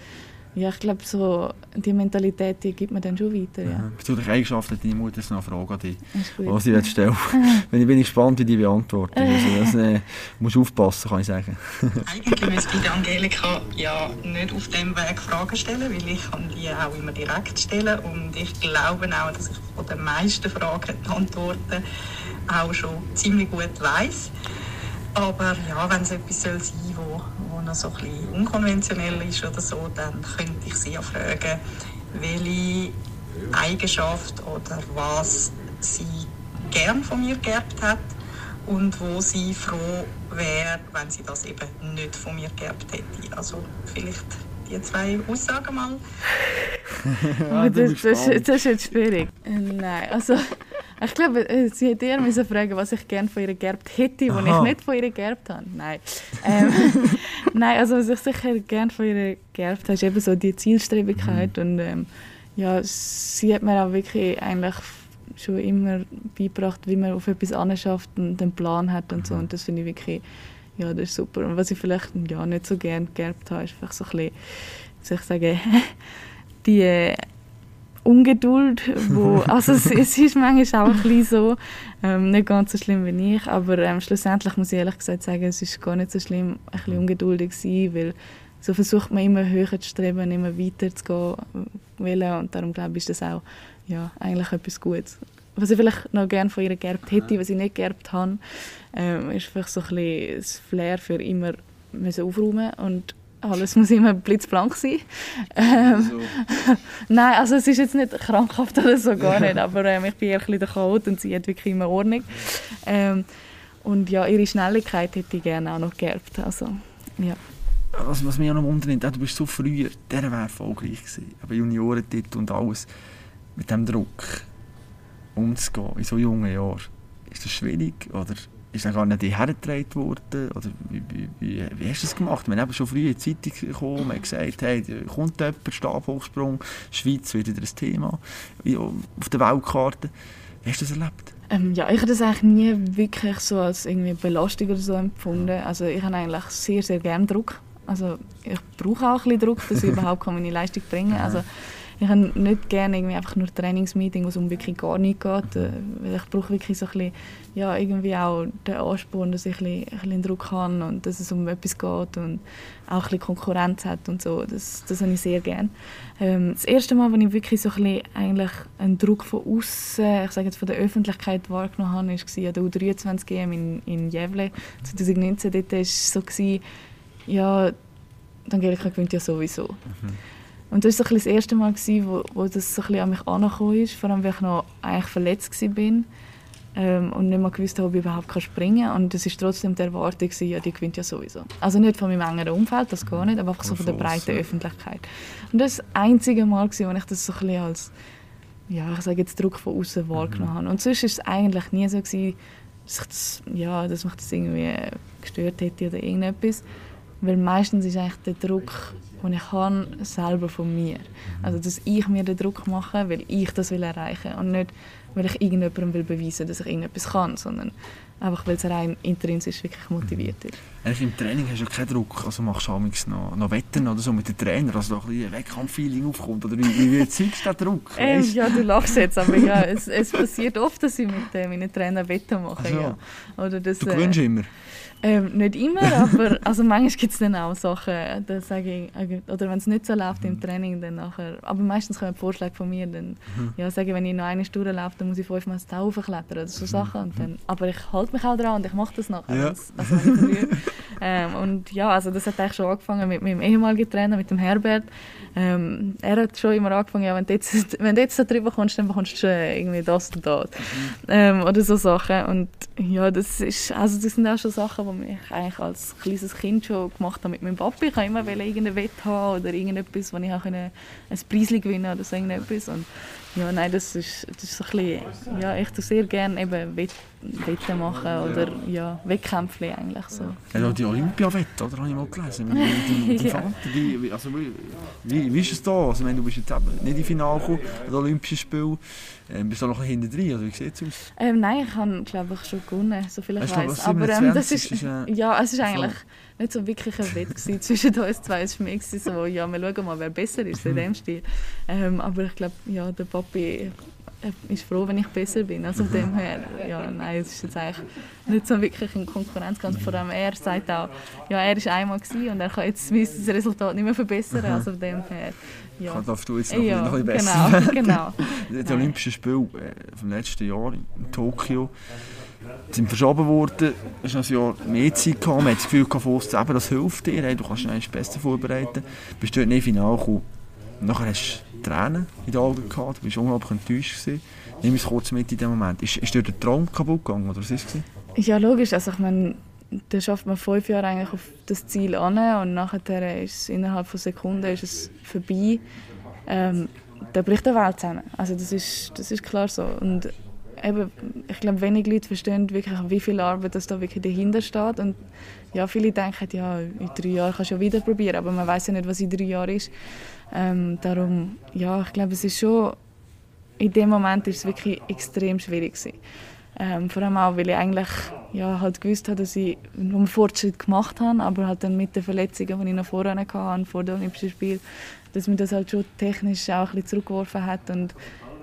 ja, ich glaube, so die Mentalität, die gibt man dann schon weiter, ja. Bezüglich Eigenschaften hat deine Mutter jetzt noch eine Frage an dich, die sie jetzt stellen Wenn ich bin ich gespannt, wie die beantwortet. Also das äh, musst du aufpassen, kann ich sagen. Eigentlich müsste ich der Angelika ja nicht auf dem Weg Fragen stellen, weil ich kann die auch immer direkt stellen und ich glaube auch, dass ich von den meisten Fragen die Antworten auch schon ziemlich gut weiß. Aber ja, wenn es etwas soll sein wo, wo noch so ein bisschen unkonventionell ist oder so, dann könnte ich sie ja fragen, welche Eigenschaft oder was sie gern von mir geerbt hat und wo sie froh wäre, wenn sie das eben nicht von mir geerbt hätte. Also vielleicht die zwei Aussagen mal. Du das, das, spannend. das ist jetzt schwierig. Äh, Nein, also ich glaube, äh, sie hätte eher müssen fragen, was ich gerne von ihr geerbt hätte, was ich nicht von ihr geerbt habe. Nein. Ähm, Nein, also was ich sicher gerne von ihr geerbt habe, ist eben so die Zielstrebigkeit und ähm, ja, sie hat mir auch wirklich eigentlich schon immer beigebracht, wie man auf etwas anschafft und einen Plan hat und so und das finde ich wirklich, ja, das ist super. Und was ich vielleicht ja, nicht so gerne geerbt habe, ist einfach so ein bisschen, soll ich sagen, die äh, Ungeduld, wo, also es, es ist manchmal auch ein bisschen so, ähm, nicht ganz so schlimm wie ich, aber ähm, schlussendlich muss ich ehrlich gesagt sagen, es ist gar nicht so schlimm, ein bisschen ungeduldig zu sein, weil so versucht man immer höher zu streben, immer weiter zu gehen wollen und darum glaube ich, ist das auch ja, eigentlich etwas Gutes. Was ich vielleicht noch gerne von ihr geerbt hätte, was ich nicht geerbt habe, ähm, ist vielleicht so ein bisschen das Flair für immer müssen aufräumen und alles muss immer blitzblank sein. Ähm, Also, Nein, also es ist jetzt nicht krankhaft oder so, gar nicht, aber ähm, ich bin eher ein bisschen der Chaot und sie hat wirklich immer Ordnung. Ähm, und ja, ihre Schnelligkeit hätte ich gerne auch noch geerbt, also ja. was, was mich auch noch wundert, du bist so früh, der wäre erfolgreich gewesen. Aber Juniorentitel und alles, mit dem Druck umzugehen in so jungen Jahren, ist das schwierig oder ist dann gar nicht hergetragen worden? Oder wie, wie, wie, wie hast du das gemacht? Wir haben schon früh in die Zeitung gekommen, wir haben gesagt, hey, kommt jemand, Stabhochsprung, Schweiz wird wieder ein Thema auf der Weltkarte. Wie hast du das erlebt? Ähm, ja, ich habe das eigentlich nie wirklich so als irgendwie Belastung oder so empfunden. Also ich habe eigentlich sehr, sehr gerne Druck. Also ich brauche auch ein bisschen Druck, dass ich überhaupt meine Leistung bringen kann. Also ich habe nicht gerne irgendwie einfach nur Trainingsmeeting, wo es um wirklich gar nichts geht. Äh, weil Ich brauche wirklich so ein bisschen, ja, irgendwie auch den Ansporn, dass ich ein bisschen, ein bisschen Druck habe und dass es um etwas geht und auch ein bisschen Konkurrenz hat und so. Das, das habe ich sehr gerne. Ähm, das erste Mal, als ich wirklich so ein bisschen eigentlich einen Druck von außen, ich sage jetzt von der Öffentlichkeit wahrgenommen habe, war an der U23 EM in, in Gävle 2019. Dort war es so, gewesen, ja, Angelika gewinnt ja sowieso. Und das war so ein das erste Mal, gewesen, wo, wo das so ein an mich angekommen ist, vor allem weil ich noch eigentlich verletzt war ähm, und nicht mehr gewusst habe, ob ich überhaupt springen kann. Und es war trotzdem die Erwartung, gewesen, ja, die gewinnt ja sowieso. Also nicht von meinem engeren Umfeld, das gar nicht, aber einfach so von der breiten Öffentlichkeit. Und das war das einzige Mal, gewesen, wo ich das so ein als, ja, ich sage jetzt Druck von außen wahrgenommen habe. Und sonst war es eigentlich nie so, gewesen, dass, ich das, ja, dass mich das irgendwie gestört hätte oder irgendetwas. Weil meistens ist eigentlich der Druck, den ich habe, selber von mir. Also, dass ich mir den Druck mache, weil ich das will erreichen und nicht, weil ich irgendjemandem will beweisen dass ich irgendetwas kann, sondern einfach, weil es rein intrinsisch wirklich motiviert ist. Eigentlich im Training hast du ja keinen Druck, also machst du noch, noch Wetten oder so mit dem Trainer, dass da ein bisschen Wettkampf-Feeling aufkommt, oder wie, wie, erzeugst du den Druck? Ähm, ja, du lachst jetzt, aber ja, es, es passiert oft, dass ich mit äh, meinen Trainern Wetten mache. Ach so. Ja. Oder das, Du äh, gewinnst immer. Ähm, nicht immer, aber also manchmal gibt es dann auch Sachen, da sage ich, äh, oder wenn es nicht so läuft im Training, dann nachher, aber meistens kommen Vorschläge von mir, dann ja, sage ich, wenn ich noch eine Stunde laufe, dann muss ich fünfmal das Tau hochklettern oder so Sachen. Und dann, aber ich halte mich auch dran und ich mache das nachher. Ja. Also, ähm, und ja, also das hat eigentlich schon angefangen mit meinem ehemaligen Trainer, mit dem Herbert. Ähm, er hat schon immer angefangen, ja, wenn du jetzt, wenn du jetzt da drüber kommst, dann bekommst du schon irgendwie das und das. Ähm, oder so Sachen. Und ja, das ist, also das sind auch schon Sachen, die ich eigentlich als kleines Kind schon gemacht habe mit meinem Papi. Ich wollte immer wollen irgendeine Wette haben oder irgendetwas, wo ich auch ein Preis gewinnen oder so irgendetwas. Und ja, nein, das ist, das ist so ein bisschen, ja, ich tue sehr gerne eben Wett, Wetten machen oder ja, Wettkämpfe eigentlich so. Ja, die Olympia-Wette, oder? Habe ich mal gelesen. Deinem deinem Ja. Vater. Wie, wie, also, wie, wie, ist es da? Also, meine, du bist jetzt eben nicht im Finale gekommen, an den Olympischen Spielen. Ähm, bist du noch hinten drin? Also, wie sieht es aus? Ähm, nein, ich habe, glaube ich, schon gewonnen, so viel ich was, Aber ähm, das 27 ist, äh, ja, es ist so- eigentlich nicht so wirklich ein Wett zwischen uns zwei. Es war mehr so, ja, wir schauen mal, wer besser ist Mhm. in dem Stil. Ähm, aber ich glaube, ja, der Papi äh, ist froh, wenn ich besser bin. Also Mhm. von dem her, ja, nein, es ist jetzt eigentlich nicht so wirklich in Konkurrenz. Ganz vor allem er sagt auch, ja, er ist einmal gewesen und er kann jetzt das Resultat nicht mehr verbessern. Also von dem her, ja. Dann darfst du jetzt noch, Ja, noch ein bisschen besser genau, genau. Die. Olympischen Spiele äh, vom letzten Jahr in Tokio sind verschoben worden. Hast ein Jahr mehr Zeit gehabt. Man hat das Gefühl gehabt, von uns, eben, das hilft dir. Du kannst dich besser vorbereiten. Bist dort nicht im Finale gekommen. Nachher hast du Tränen in den Augen gehabt. Du bist unglaublich enttäuscht. Gewesen. Nimm es kurz mit in dem Moment. Ist, ist dir der Traum kaputt gegangen? Oder was war es? Ja, logisch. Also ich meine, da schafft man fünf Jahre eigentlich auf das Ziel an und nachher ist es innerhalb von Sekunden ist es vorbei. Ähm, da bricht die Welt zusammen. Also das ist, das ist klar so. Und eben, ich glaube, wenig Leute verstehen wirklich, wie viel Arbeit das da wirklich dahinter steht. Und ja, viele denken, ja, in drei Jahren kannst du ja wieder probieren, aber man weiß ja nicht, was in drei Jahren ist. Ähm, darum, ja, ich glaube, es ist schon, in dem Moment ist es wirklich extrem schwierig gewesen. Ähm, vor allem auch, weil ich eigentlich ja, halt gewusst habe, dass ich einen Fortschritt gemacht habe, aber halt dann mit den Verletzungen, die ich noch vorher hatte, vor den Olympischen Spielen, dass mir das halt schon technisch auch ein bisschen zurückgeworfen hat und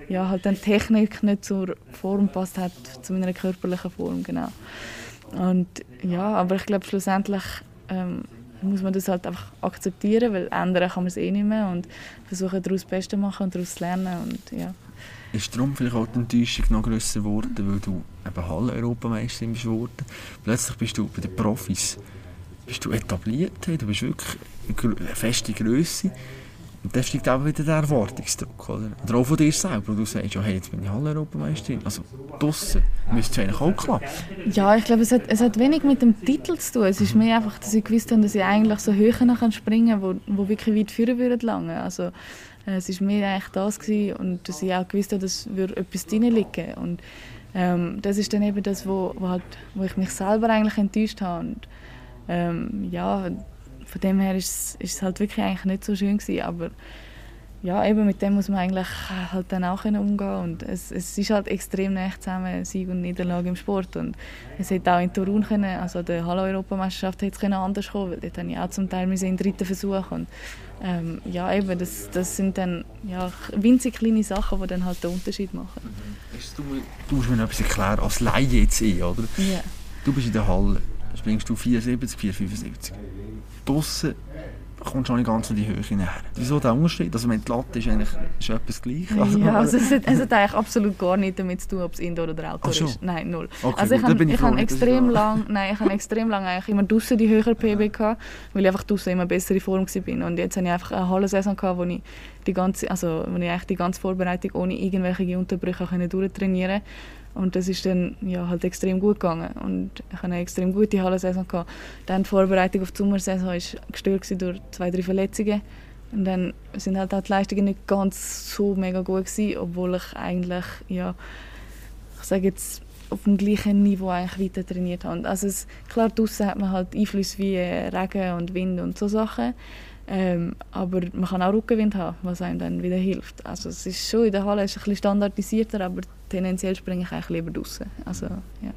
ja, halt dann Technik nicht zur Form gepasst hat, zu meiner körperlichen Form, genau. Und ja, aber ich glaube schlussendlich ähm, muss man das halt einfach akzeptieren, weil ändern kann man es eh nicht mehr und versuchen daraus das Beste zu machen und daraus zu lernen und ja. Ist darum vielleicht auch die Enttäuschung noch grösser geworden, weil du eben Halle-Europameisterin bist geworden. Plötzlich bist du bei den Profis. bist du etabliert, du bist wirklich eine feste Größe. Und dann steigt auch wieder der Erwartungsdruck, oder? Oder auch von dir selber, du sagst, ja, hey, jetzt bin ich Halle-Europameisterin. Also draussen müsste es eigentlich auch klappen. Ja, ich glaube, es hat, es hat wenig mit dem Titel zu tun. Es ist mehr einfach, dass ich gewusst habe, dass ich eigentlich so höher kann springen kann, wo, wo wirklich weit führen würde lange. Also äh, es war mehr eigentlich das gewesen und dass ich auch gewusst habe, dass etwas drin liegen. Und ähm, das ist dann eben das, wo, wo, halt, wo ich mich selber eigentlich enttäuscht habe. Und, ähm, ja, von dem her ist, ist es halt wirklich eigentlich nicht so schön gewesen, aber ja, eben mit dem muss man eigentlich halt dann auch umgehen und es, es ist halt extrem nah zusammen, Sieg und Niederlage im Sport und es hätte auch in Turun können, also der Hallo-Europameisterschaft hätte es anders kommen weil dort habe ich auch zum Teil meinen dritten Versuch und ähm, ja, eben, das, das sind dann ja, winzig kleine Sachen, die dann halt den Unterschied machen. Mhm. Du, du musst mir etwas erklären, als Laie jetzt ein, oder? Ja. Du bist in der Halle, springst du 74, 475 draussen kommst du nicht ganz in die Höhe näher. Wieso der Unterschied? Also die Latte ist eigentlich ist etwas gleich. Also, ja, also es, hat, es hat eigentlich absolut gar nichts damit zu tun, ob es Indoor oder Outdoor ist. Nein, null. Okay, also ich habe ich hab extrem lang, nein, ich habe extrem lang eigentlich immer draußen die höhere PB gehabt, weil ich einfach draußen immer bessere Form war. Und jetzt habe ich einfach eine halbe Saison gehabt, wo ich die ganze, also wo ich eigentlich die ganze Vorbereitung ohne irgendwelche Unterbrüche durchtrainieren konnte. Und das ist dann ja, halt extrem gut gegangen. Und ich hatte eine extrem gute Hallensaison. Gehabt. Dann die Vorbereitung auf die Sommersaison war gestört durch zwei, drei Verletzungen. Und dann sind halt die Leistungen nicht ganz so mega gut gewesen, obwohl ich eigentlich, ja, ich sage jetzt, auf dem gleichen Niveau eigentlich weiter trainiert habe. Also es, klar, draußen hat man halt Einflüsse wie Regen und Wind und so Sachen. Ähm, aber man kann auch Rückenwind haben, was einem dann wieder hilft. Also es ist schon in der Halle ist ein bisschen standardisierter, aber tendenziell springe ich eigentlich lieber draußen. Also, ja.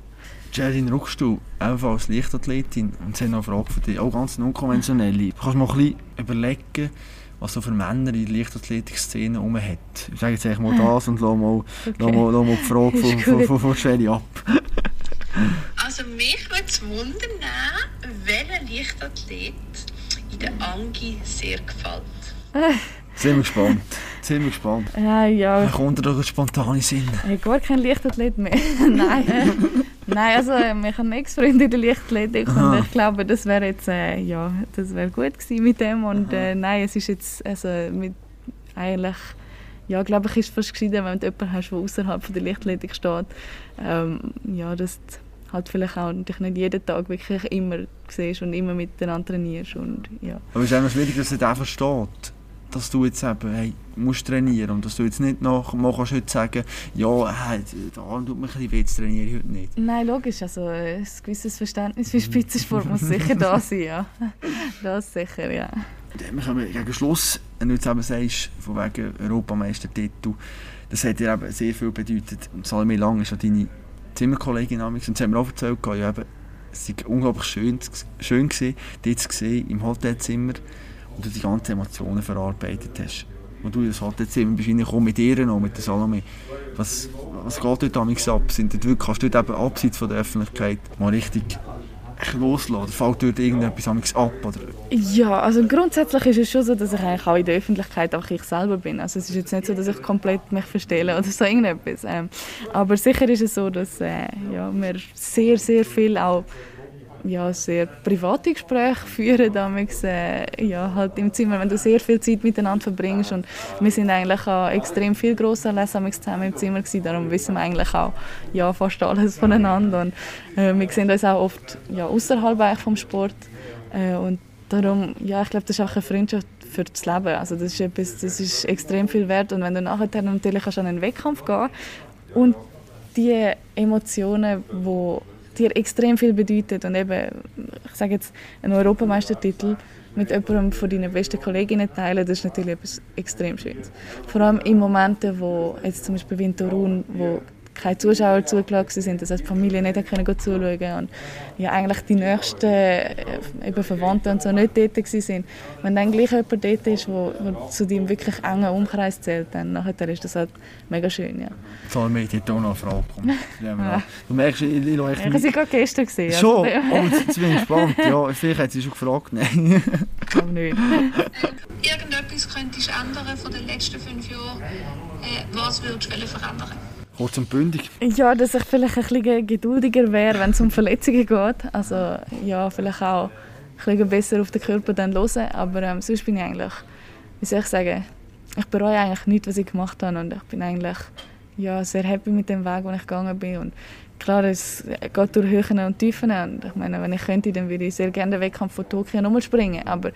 Jerin Ruckstuhl, ebenfalls Leichtathletin, und sie haben noch eine Frage für dich, auch ganz unkonventionelle. Kannst du mal ein bisschen überlegen, was so für Männer in der Leichtathletik-Szene herum hat? Ich sage jetzt mal das und lass mal, okay. lass mal, lass mal die Frage von, von, von, von Sherry ab. also mich würde es wundern, welcher Leichtathlet der Angi sehr gefällt. Sind wir gespannt. Sind wir gespannt. Ja, ja. Dann kommt er doch ein spontaner Sinn. Ich habe gar keinen Leichtathlet mehr. Nein. Nein, also ich habe Ex-Freunde in der Leichtathletik und ich glaube, das wäre jetzt, äh, ja, das wäre gut gewesen mit dem und äh, nein, es ist jetzt, also mit, eigentlich, ja, glaube ich, ist es fast gescheiter, wenn du jemanden hast, der außerhalb der Leichtathletik steht, ähm, ja, das halt vielleicht auch dich nicht jeden Tag wirklich immer siehst und immer miteinander trainierst und ja. Aber es ist einfach schwierig, dass er das versteht dass du jetzt eben hey, musst trainieren und dass du jetzt nicht noch mal kannst heute sagen ja, hey, da tut mir ein bisschen weh, jetzt trainiere ich heute nicht. Nein, logisch, also ein gewisses Verständnis für Spitzensport muss sicher da sein, ja. Das sicher, ja. Wir kommen gegen Schluss, wenn du jetzt eben sagst, von wegen Europameistertitel, das hat dir eben sehr viel bedeutet. Salome Lang ist ja deine Zimmerkollegin und sie haben mir auch erzählt, ja, eben, es war unglaublich schön, schön gewesen, dich zu sehen im Hotelzimmer und du die ganzen Emotionen verarbeitet hast. Und du das Hotelzimmer bist auch mit ihr noch, mit der Salome. Was, was geht dort damals ab? Sind dort wirklich, kannst du dort eben abseits von der Öffentlichkeit mal richtig loslassen? Oder fällt dort irgendetwas ab? Oder? Ja, also grundsätzlich ist es schon so, dass ich eigentlich auch in der Öffentlichkeit auch ich selber bin. Also es ist jetzt nicht so, dass ich komplett mich verstelle oder so irgendetwas. Ähm, aber sicher ist es so, dass äh, ja, wir sehr, sehr viel auch ja, sehr private Gespräche führen, damals, äh, ja, halt im Zimmer, wenn du sehr viel Zeit miteinander verbringst. Und wir sind eigentlich auch extrem viel Grossanlässe zusammen im Zimmer gewesen, darum wissen wir eigentlich auch ja, fast alles voneinander. Und äh, wir sehen uns auch oft ja, außerhalb vom Sport. Äh, und darum, ja, ich glaube, das ist auch eine Freundschaft für das Leben, also das ist etwas, das ist extrem viel wert. Und wenn du nachher natürlich an einen Wettkampf gehen und die Emotionen, die dir extrem viel bedeutet. Und eben, ich sage jetzt, ein Europameistertitel mit jemandem von deinen besten Kolleginnen teilen, das ist natürlich etwas extrem Schönes. Vor allem in Momenten, wo jetzt zum Beispiel Winterun, wo keine Zuschauer zugelassen sind, das heißt die Familie nicht können zuschauen und ja, eigentlich die nächsten äh, eben Verwandten und so nicht dort waren. Wenn dann gleich jemand dort ist, wo, wo zu deinem wirklich engen Umkreis zählt, dann nachher ist das halt mega schön, ja. Vor allem, ich auch noch eine Frage ja. Du merkst, ich, ich, ich, ich habe sie gerade gestern gesehen. Schon? Also, oh, jetzt bin ich gespannt. Ja, vielleicht hat sie schon gefragt. Nein. Aber nicht. Irgendetwas könntest du ändern von den letzten fünf Jahren. Äh, was würdest du verändern? Kurz und bündig. Ja, dass ich vielleicht ein bisschen geduldiger wäre, wenn es um Verletzungen geht. Also ja, vielleicht auch ein bisschen besser auf den Körper dann hören. Aber ähm, sonst bin ich eigentlich, wie soll ich sagen, ich bereue eigentlich nichts, was ich gemacht habe und ich bin eigentlich ja, sehr happy mit dem Weg, den ich gegangen bin. Und klar, es geht durch Höhen und Tiefen und ich meine, wenn ich könnte, dann würde ich sehr gerne den Wettkampf von Tokio nochmal springen, aber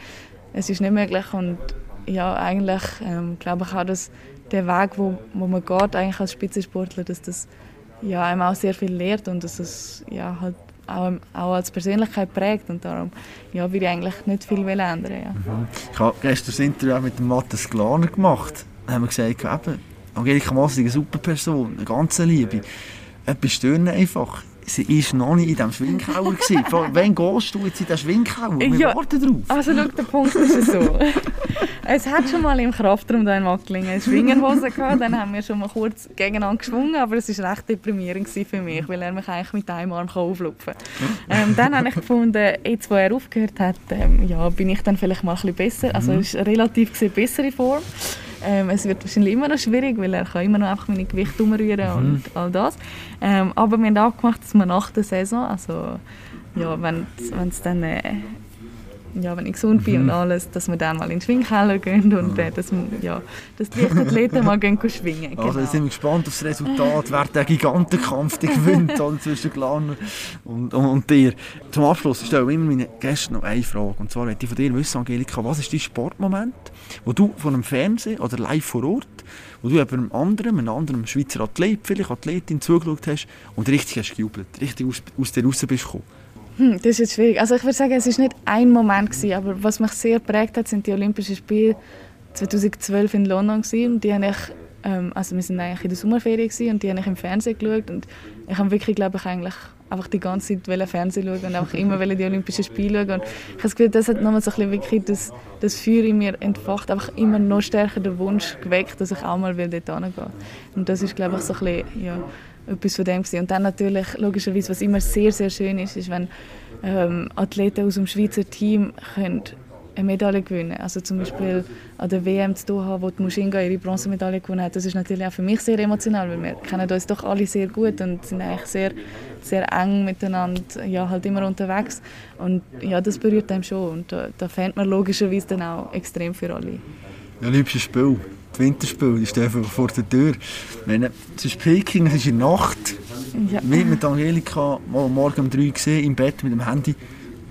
es ist nicht möglich und ja, eigentlich ähm, glaube ich auch, dass der Weg, wo, wo man geht, eigentlich als Spitzensportler, dass das ja, einem auch sehr viel lehrt und dass es ja, halt auch, auch als Persönlichkeit prägt und darum ja, will ich eigentlich nicht viel ändern. Ja. Mhm. Ich habe gestern das Interview mit dem Matthias Glaner gemacht. Da haben wir gesagt, eben, Angelika Moser ist eine super Person, eine ganz Liebe. Etwas stören einfach sie war noch nicht in diesem Schwingkeller. Wann gehst du jetzt in diesen Schwingkeller? Wir ja, warten drauf. Also schau, der Punkt ist so. es hat schon mal im Kraftraum hier in Macklingen eine Schwingerhose gehabt. Dann haben wir schon mal kurz gegeneinander geschwungen, aber es war recht deprimierend für mich, weil er mich eigentlich mit einem Arm auflupfen kann. Ähm, dann habe ich gefunden, jetzt wo er aufgehört hat, ähm, ja, bin ich dann vielleicht mal ein bisschen besser. Also es ist relativ gesehen bessere Form. Ähm, es wird wahrscheinlich immer noch schwierig, weil er kann immer noch einfach meine Gewicht umrühren mhm. und all das. Ähm, aber wir haben auch gemacht, dass wir nach der Saison, also ja, wenn es dann äh, ja, wenn ich gesund bin mhm. und alles, dass wir dann mal in den Schwingkeller gehen und mhm. äh, dass, ja, dass die Athleten mal gehen schwingen. Genau. Also jetzt sind wir gespannt auf das Resultat, wer den Gigantenkampf gewinnt zwischen Glaner und, und, und, dir. Zum Abschluss stelle ich immer meinen Gästen noch eine Frage. Und zwar möchte ich von dir wissen, Angelika, was ist dein Sportmoment, wo du von einem Fernsehen oder live vor Ort, wo du einem anderen, einem anderen Schweizer Athlet, vielleicht Athletin zugeschaut hast und richtig hast gejubelt, richtig aus, aus dir raus bist gekommen? Hm, das ist jetzt schwierig. Also ich würde sagen, es ist nicht ein Moment gewesen, aber was mich sehr prägt hat, sind die Olympischen Spiele 2012 in London gewesen. Und die habe ich, ähm, also wir sind eigentlich in der Sommerferien gewesen, und die habe ich im Fernsehen geschaut und ich habe wirklich, glaube ich, eigentlich einfach die ganze Zeit Fernsehen schauen und auch immer die Olympischen Spiele schauen. Und ich habe das Gefühl, das hat nochmal so ein bisschen wirklich das, das Feuer in mir entfacht, einfach immer noch stärker den Wunsch geweckt, dass ich auch mal dort hingehen will. Und das ist, glaube ich, so ein bisschen, ja, etwas von dem gewesen. Und dann natürlich, logischerweise, was immer sehr, sehr schön ist, ist, wenn ähm, Athleten aus dem Schweizer Team können eine Medaille gewinnen Also zum Beispiel an der WM zu Doha, wo die Mushinga ihre Bronzemedaille gewonnen hat. Das ist natürlich auch für mich sehr emotional, weil wir kennen uns doch alle sehr gut und sind eigentlich sehr, sehr eng miteinander, ja, halt immer unterwegs. Und ja, das berührt einem schon und da, da fängt man logischerweise dann auch extrem für alle. Liebstes Spiel die Winterspiele, die stehen vor der Tür. Meine, es ist Peking, es ist in der Nacht. Ja. Mit Angelika mal morgen um drei gesehen, im Bett mit dem Handy.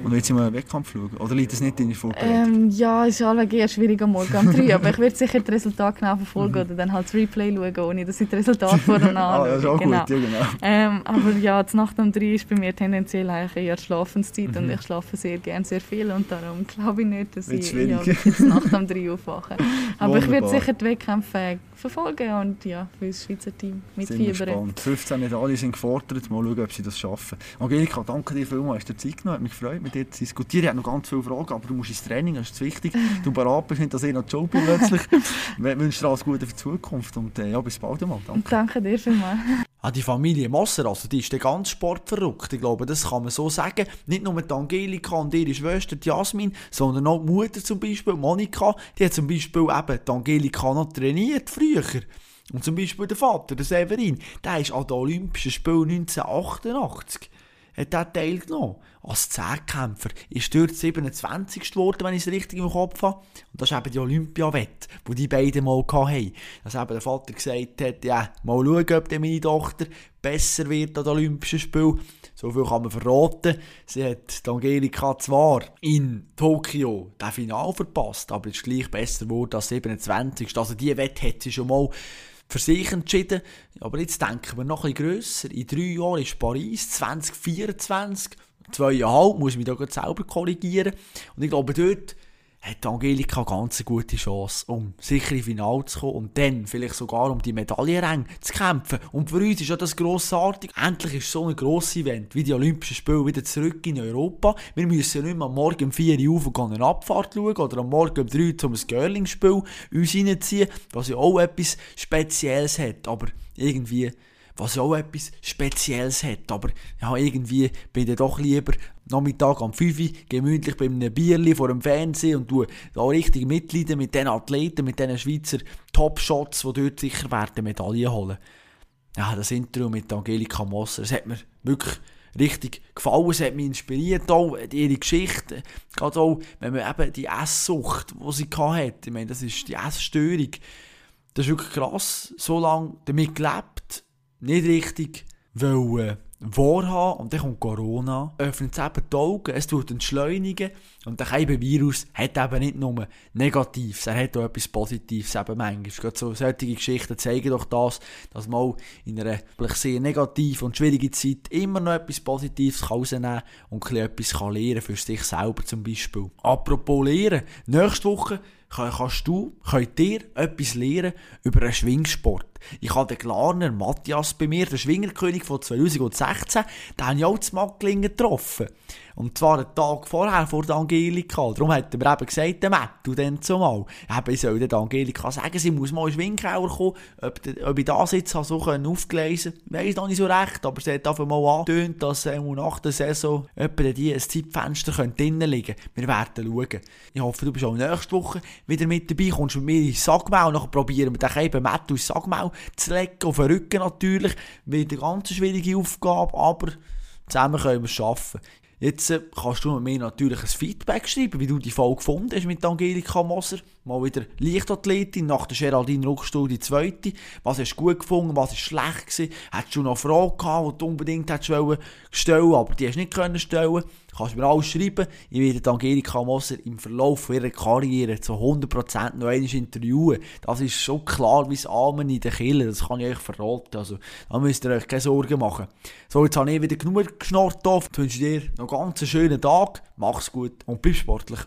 Und willst du mal einen Wettkampf schauen? Oder liegt das nicht in der Vorbereitung? Ähm, ja, es ist allweg eher schwierig am Morgen um 3 aber ich werde sicher das Resultat genau verfolgen oder dann halt das Replay schauen, ohne dass ich das Resultat vorher ah, das ist auch genau. gut, ja genau. Ähm, aber ja, die Nacht um 3 ist bei mir tendenziell eigentlich eher Schlafenszeit mhm. und ich schlafe sehr gerne sehr viel und darum glaube ich nicht, dass ich ja, die Nacht um 3 aufwache. Aber ich werde sicher die Wettkämpfe verfolgen und ja, für das Schweizer Team mitfiebern. 15 Medaillen sind gefordert, mal schauen, ob sie das schaffen. Angelika, danke dir vielmals, hast du Zeit genommen, hat mich gefreut, mit dir zu diskutieren. Ich habe noch ganz viele Fragen, aber du musst ins Training, das ist wichtig. Du bereit bist, nicht, dass ich noch Job bin plötzlich. Ich wünsche dir alles Gute für die Zukunft und äh, ja, bis bald einmal. Danke. Danke dir vielmals. Ah, die Familie Mosser, also die ist der ganz sportverrückt. Ich glaube, das kann man so sagen. Nicht nur die Angelika und ihre Schwester die Jasmin, sondern auch die Mutter zum Beispiel, Monika, die hat zum Beispiel eben die Angelika noch trainiert früher. Und zum Beispiel der Vater, der Severin, der ist an den Olympischen Spielen 1988 hat er teilgenommen. Als Zehnkämpfer ist dort 27. geworden, wenn ich es richtig im Kopf habe. Und das ist eben die Olympiawette, die die beiden mal hatten. Dass eben der Vater gesagt hat, ja, mal schauen, ob meine Tochter besser wird an den Olympischen Spielen. So viel kann man verraten. Sie hat Angelika zwar in Tokio das Final verpasst, aber ist gleich besser geworden als 27. Also diese Wette hat sie schon mal für sich entschieden. Aber jetzt denken wir noch ein grösser. In drei Jahren ist Paris 2024. Zweieinhalb, muss ich mich da selber korrigieren. Und ich glaube, dort hat Angelika eine ganz gute Chance, um sicher ins Finale zu kommen und dann vielleicht sogar um die Medaillenränge zu kämpfen. Und für uns ist ja das grossartig. Endlich ist so ein grosses Event wie die Olympischen Spiele wieder zurück in Europa. Wir müssen nicht mehr am Morgen um 4 Uhr auf eine Abfahrt schauen oder am Morgen um 3 Uhr zum Girling-Spiel uns reinziehen, was ja auch etwas Spezielles hat. Aber irgendwie was auch etwas Spezielles hat. Aber ja, irgendwie bin ich doch lieber Nachmittag am 5 Uhr gemütlich bei einem Bierli vor dem Fernsehen und da richtig mitleiden mit den Athleten, mit den Schweizer Top-Shots, die dort sicher werden Medaillen holen. Ja, das Interview mit Angelika Mosser, das hat mir wirklich richtig gefallen. Es hat mich inspiriert, auch ihre Geschichte. Gerade auch, wenn man eben die Esssucht, die sie hatte, ich meine, das ist die Essstörung, das ist wirklich krass, so lange damit gelebt, nicht richtig wollen wahrhaben und dann kommt Corona, öffnet es eben die Augen, es tut entschleunigen und der Virus hat eben nicht nur Negatives, er hat auch etwas Positives eben manchmal. Gerade so solche Geschichten zeigen doch das, dass man auch in einer sehr negativen und schwierigen Zeit immer noch etwas Positives kann und etwas lernen für sich selber zum Beispiel. Apropos Lehren, nächste Woche kannst du, könnt ihr etwas lernen über einen Schwingsport. Ich habe den Glarner Matthias bei mir, der Schwingerkönig von 2016, den habe ich auch zu Macklingen getroffen. Und zwar einen Tag vorher, vor der Angelika. Darum hat er eben gesagt, der du dann zumal. Eben, ich soll der Angelika sagen, sie muss mal in den Schwingkeller kommen. Ob, ob ich da sitze, habe so können aufgelesen. Weiss noch nicht so recht, aber sie hat einfach mal angetönt, dass äh, nach der Saison etwa die ein Zeitfenster drinnen liegen Wir werden schauen. Ich hoffe, du bist auch nächste Woche wieder mit dabei, kommst mit mir ins Sagmau. Nachher probieren wir dann eben Matt ins Sagmau zu legen, auf den Rücken natürlich. Wieder eine ganz schwierige Aufgabe, aber zusammen können wir es schaffen. Jetzt äh, kannst du mir natürlich ein Feedback schreiben, wie du die Folge gefunden hast mit Angelika Moser. Mal wieder Leichtathletin, nach der Geraldine Ruckstuhl die zweite. Was hast du gut gefunden, was war schlecht gewesen? Hättest du noch Fragen gehabt, die du unbedingt stellen aber die hast du nicht können stellen Kannst mir alles schreiben. Ich werde Angelika Moser im Verlauf ihrer Karriere zu 100% noch einmal interviewen. Das ist schon klar wie das Amen in der Kille. Das kann ich euch verraten. Also, da müsst ihr euch keine Sorgen machen. So, jetzt habe ich wieder genug geschnarrt. Ich wünsche dir noch einen ganz schönen Tag. Mach's gut und bleib sportlich.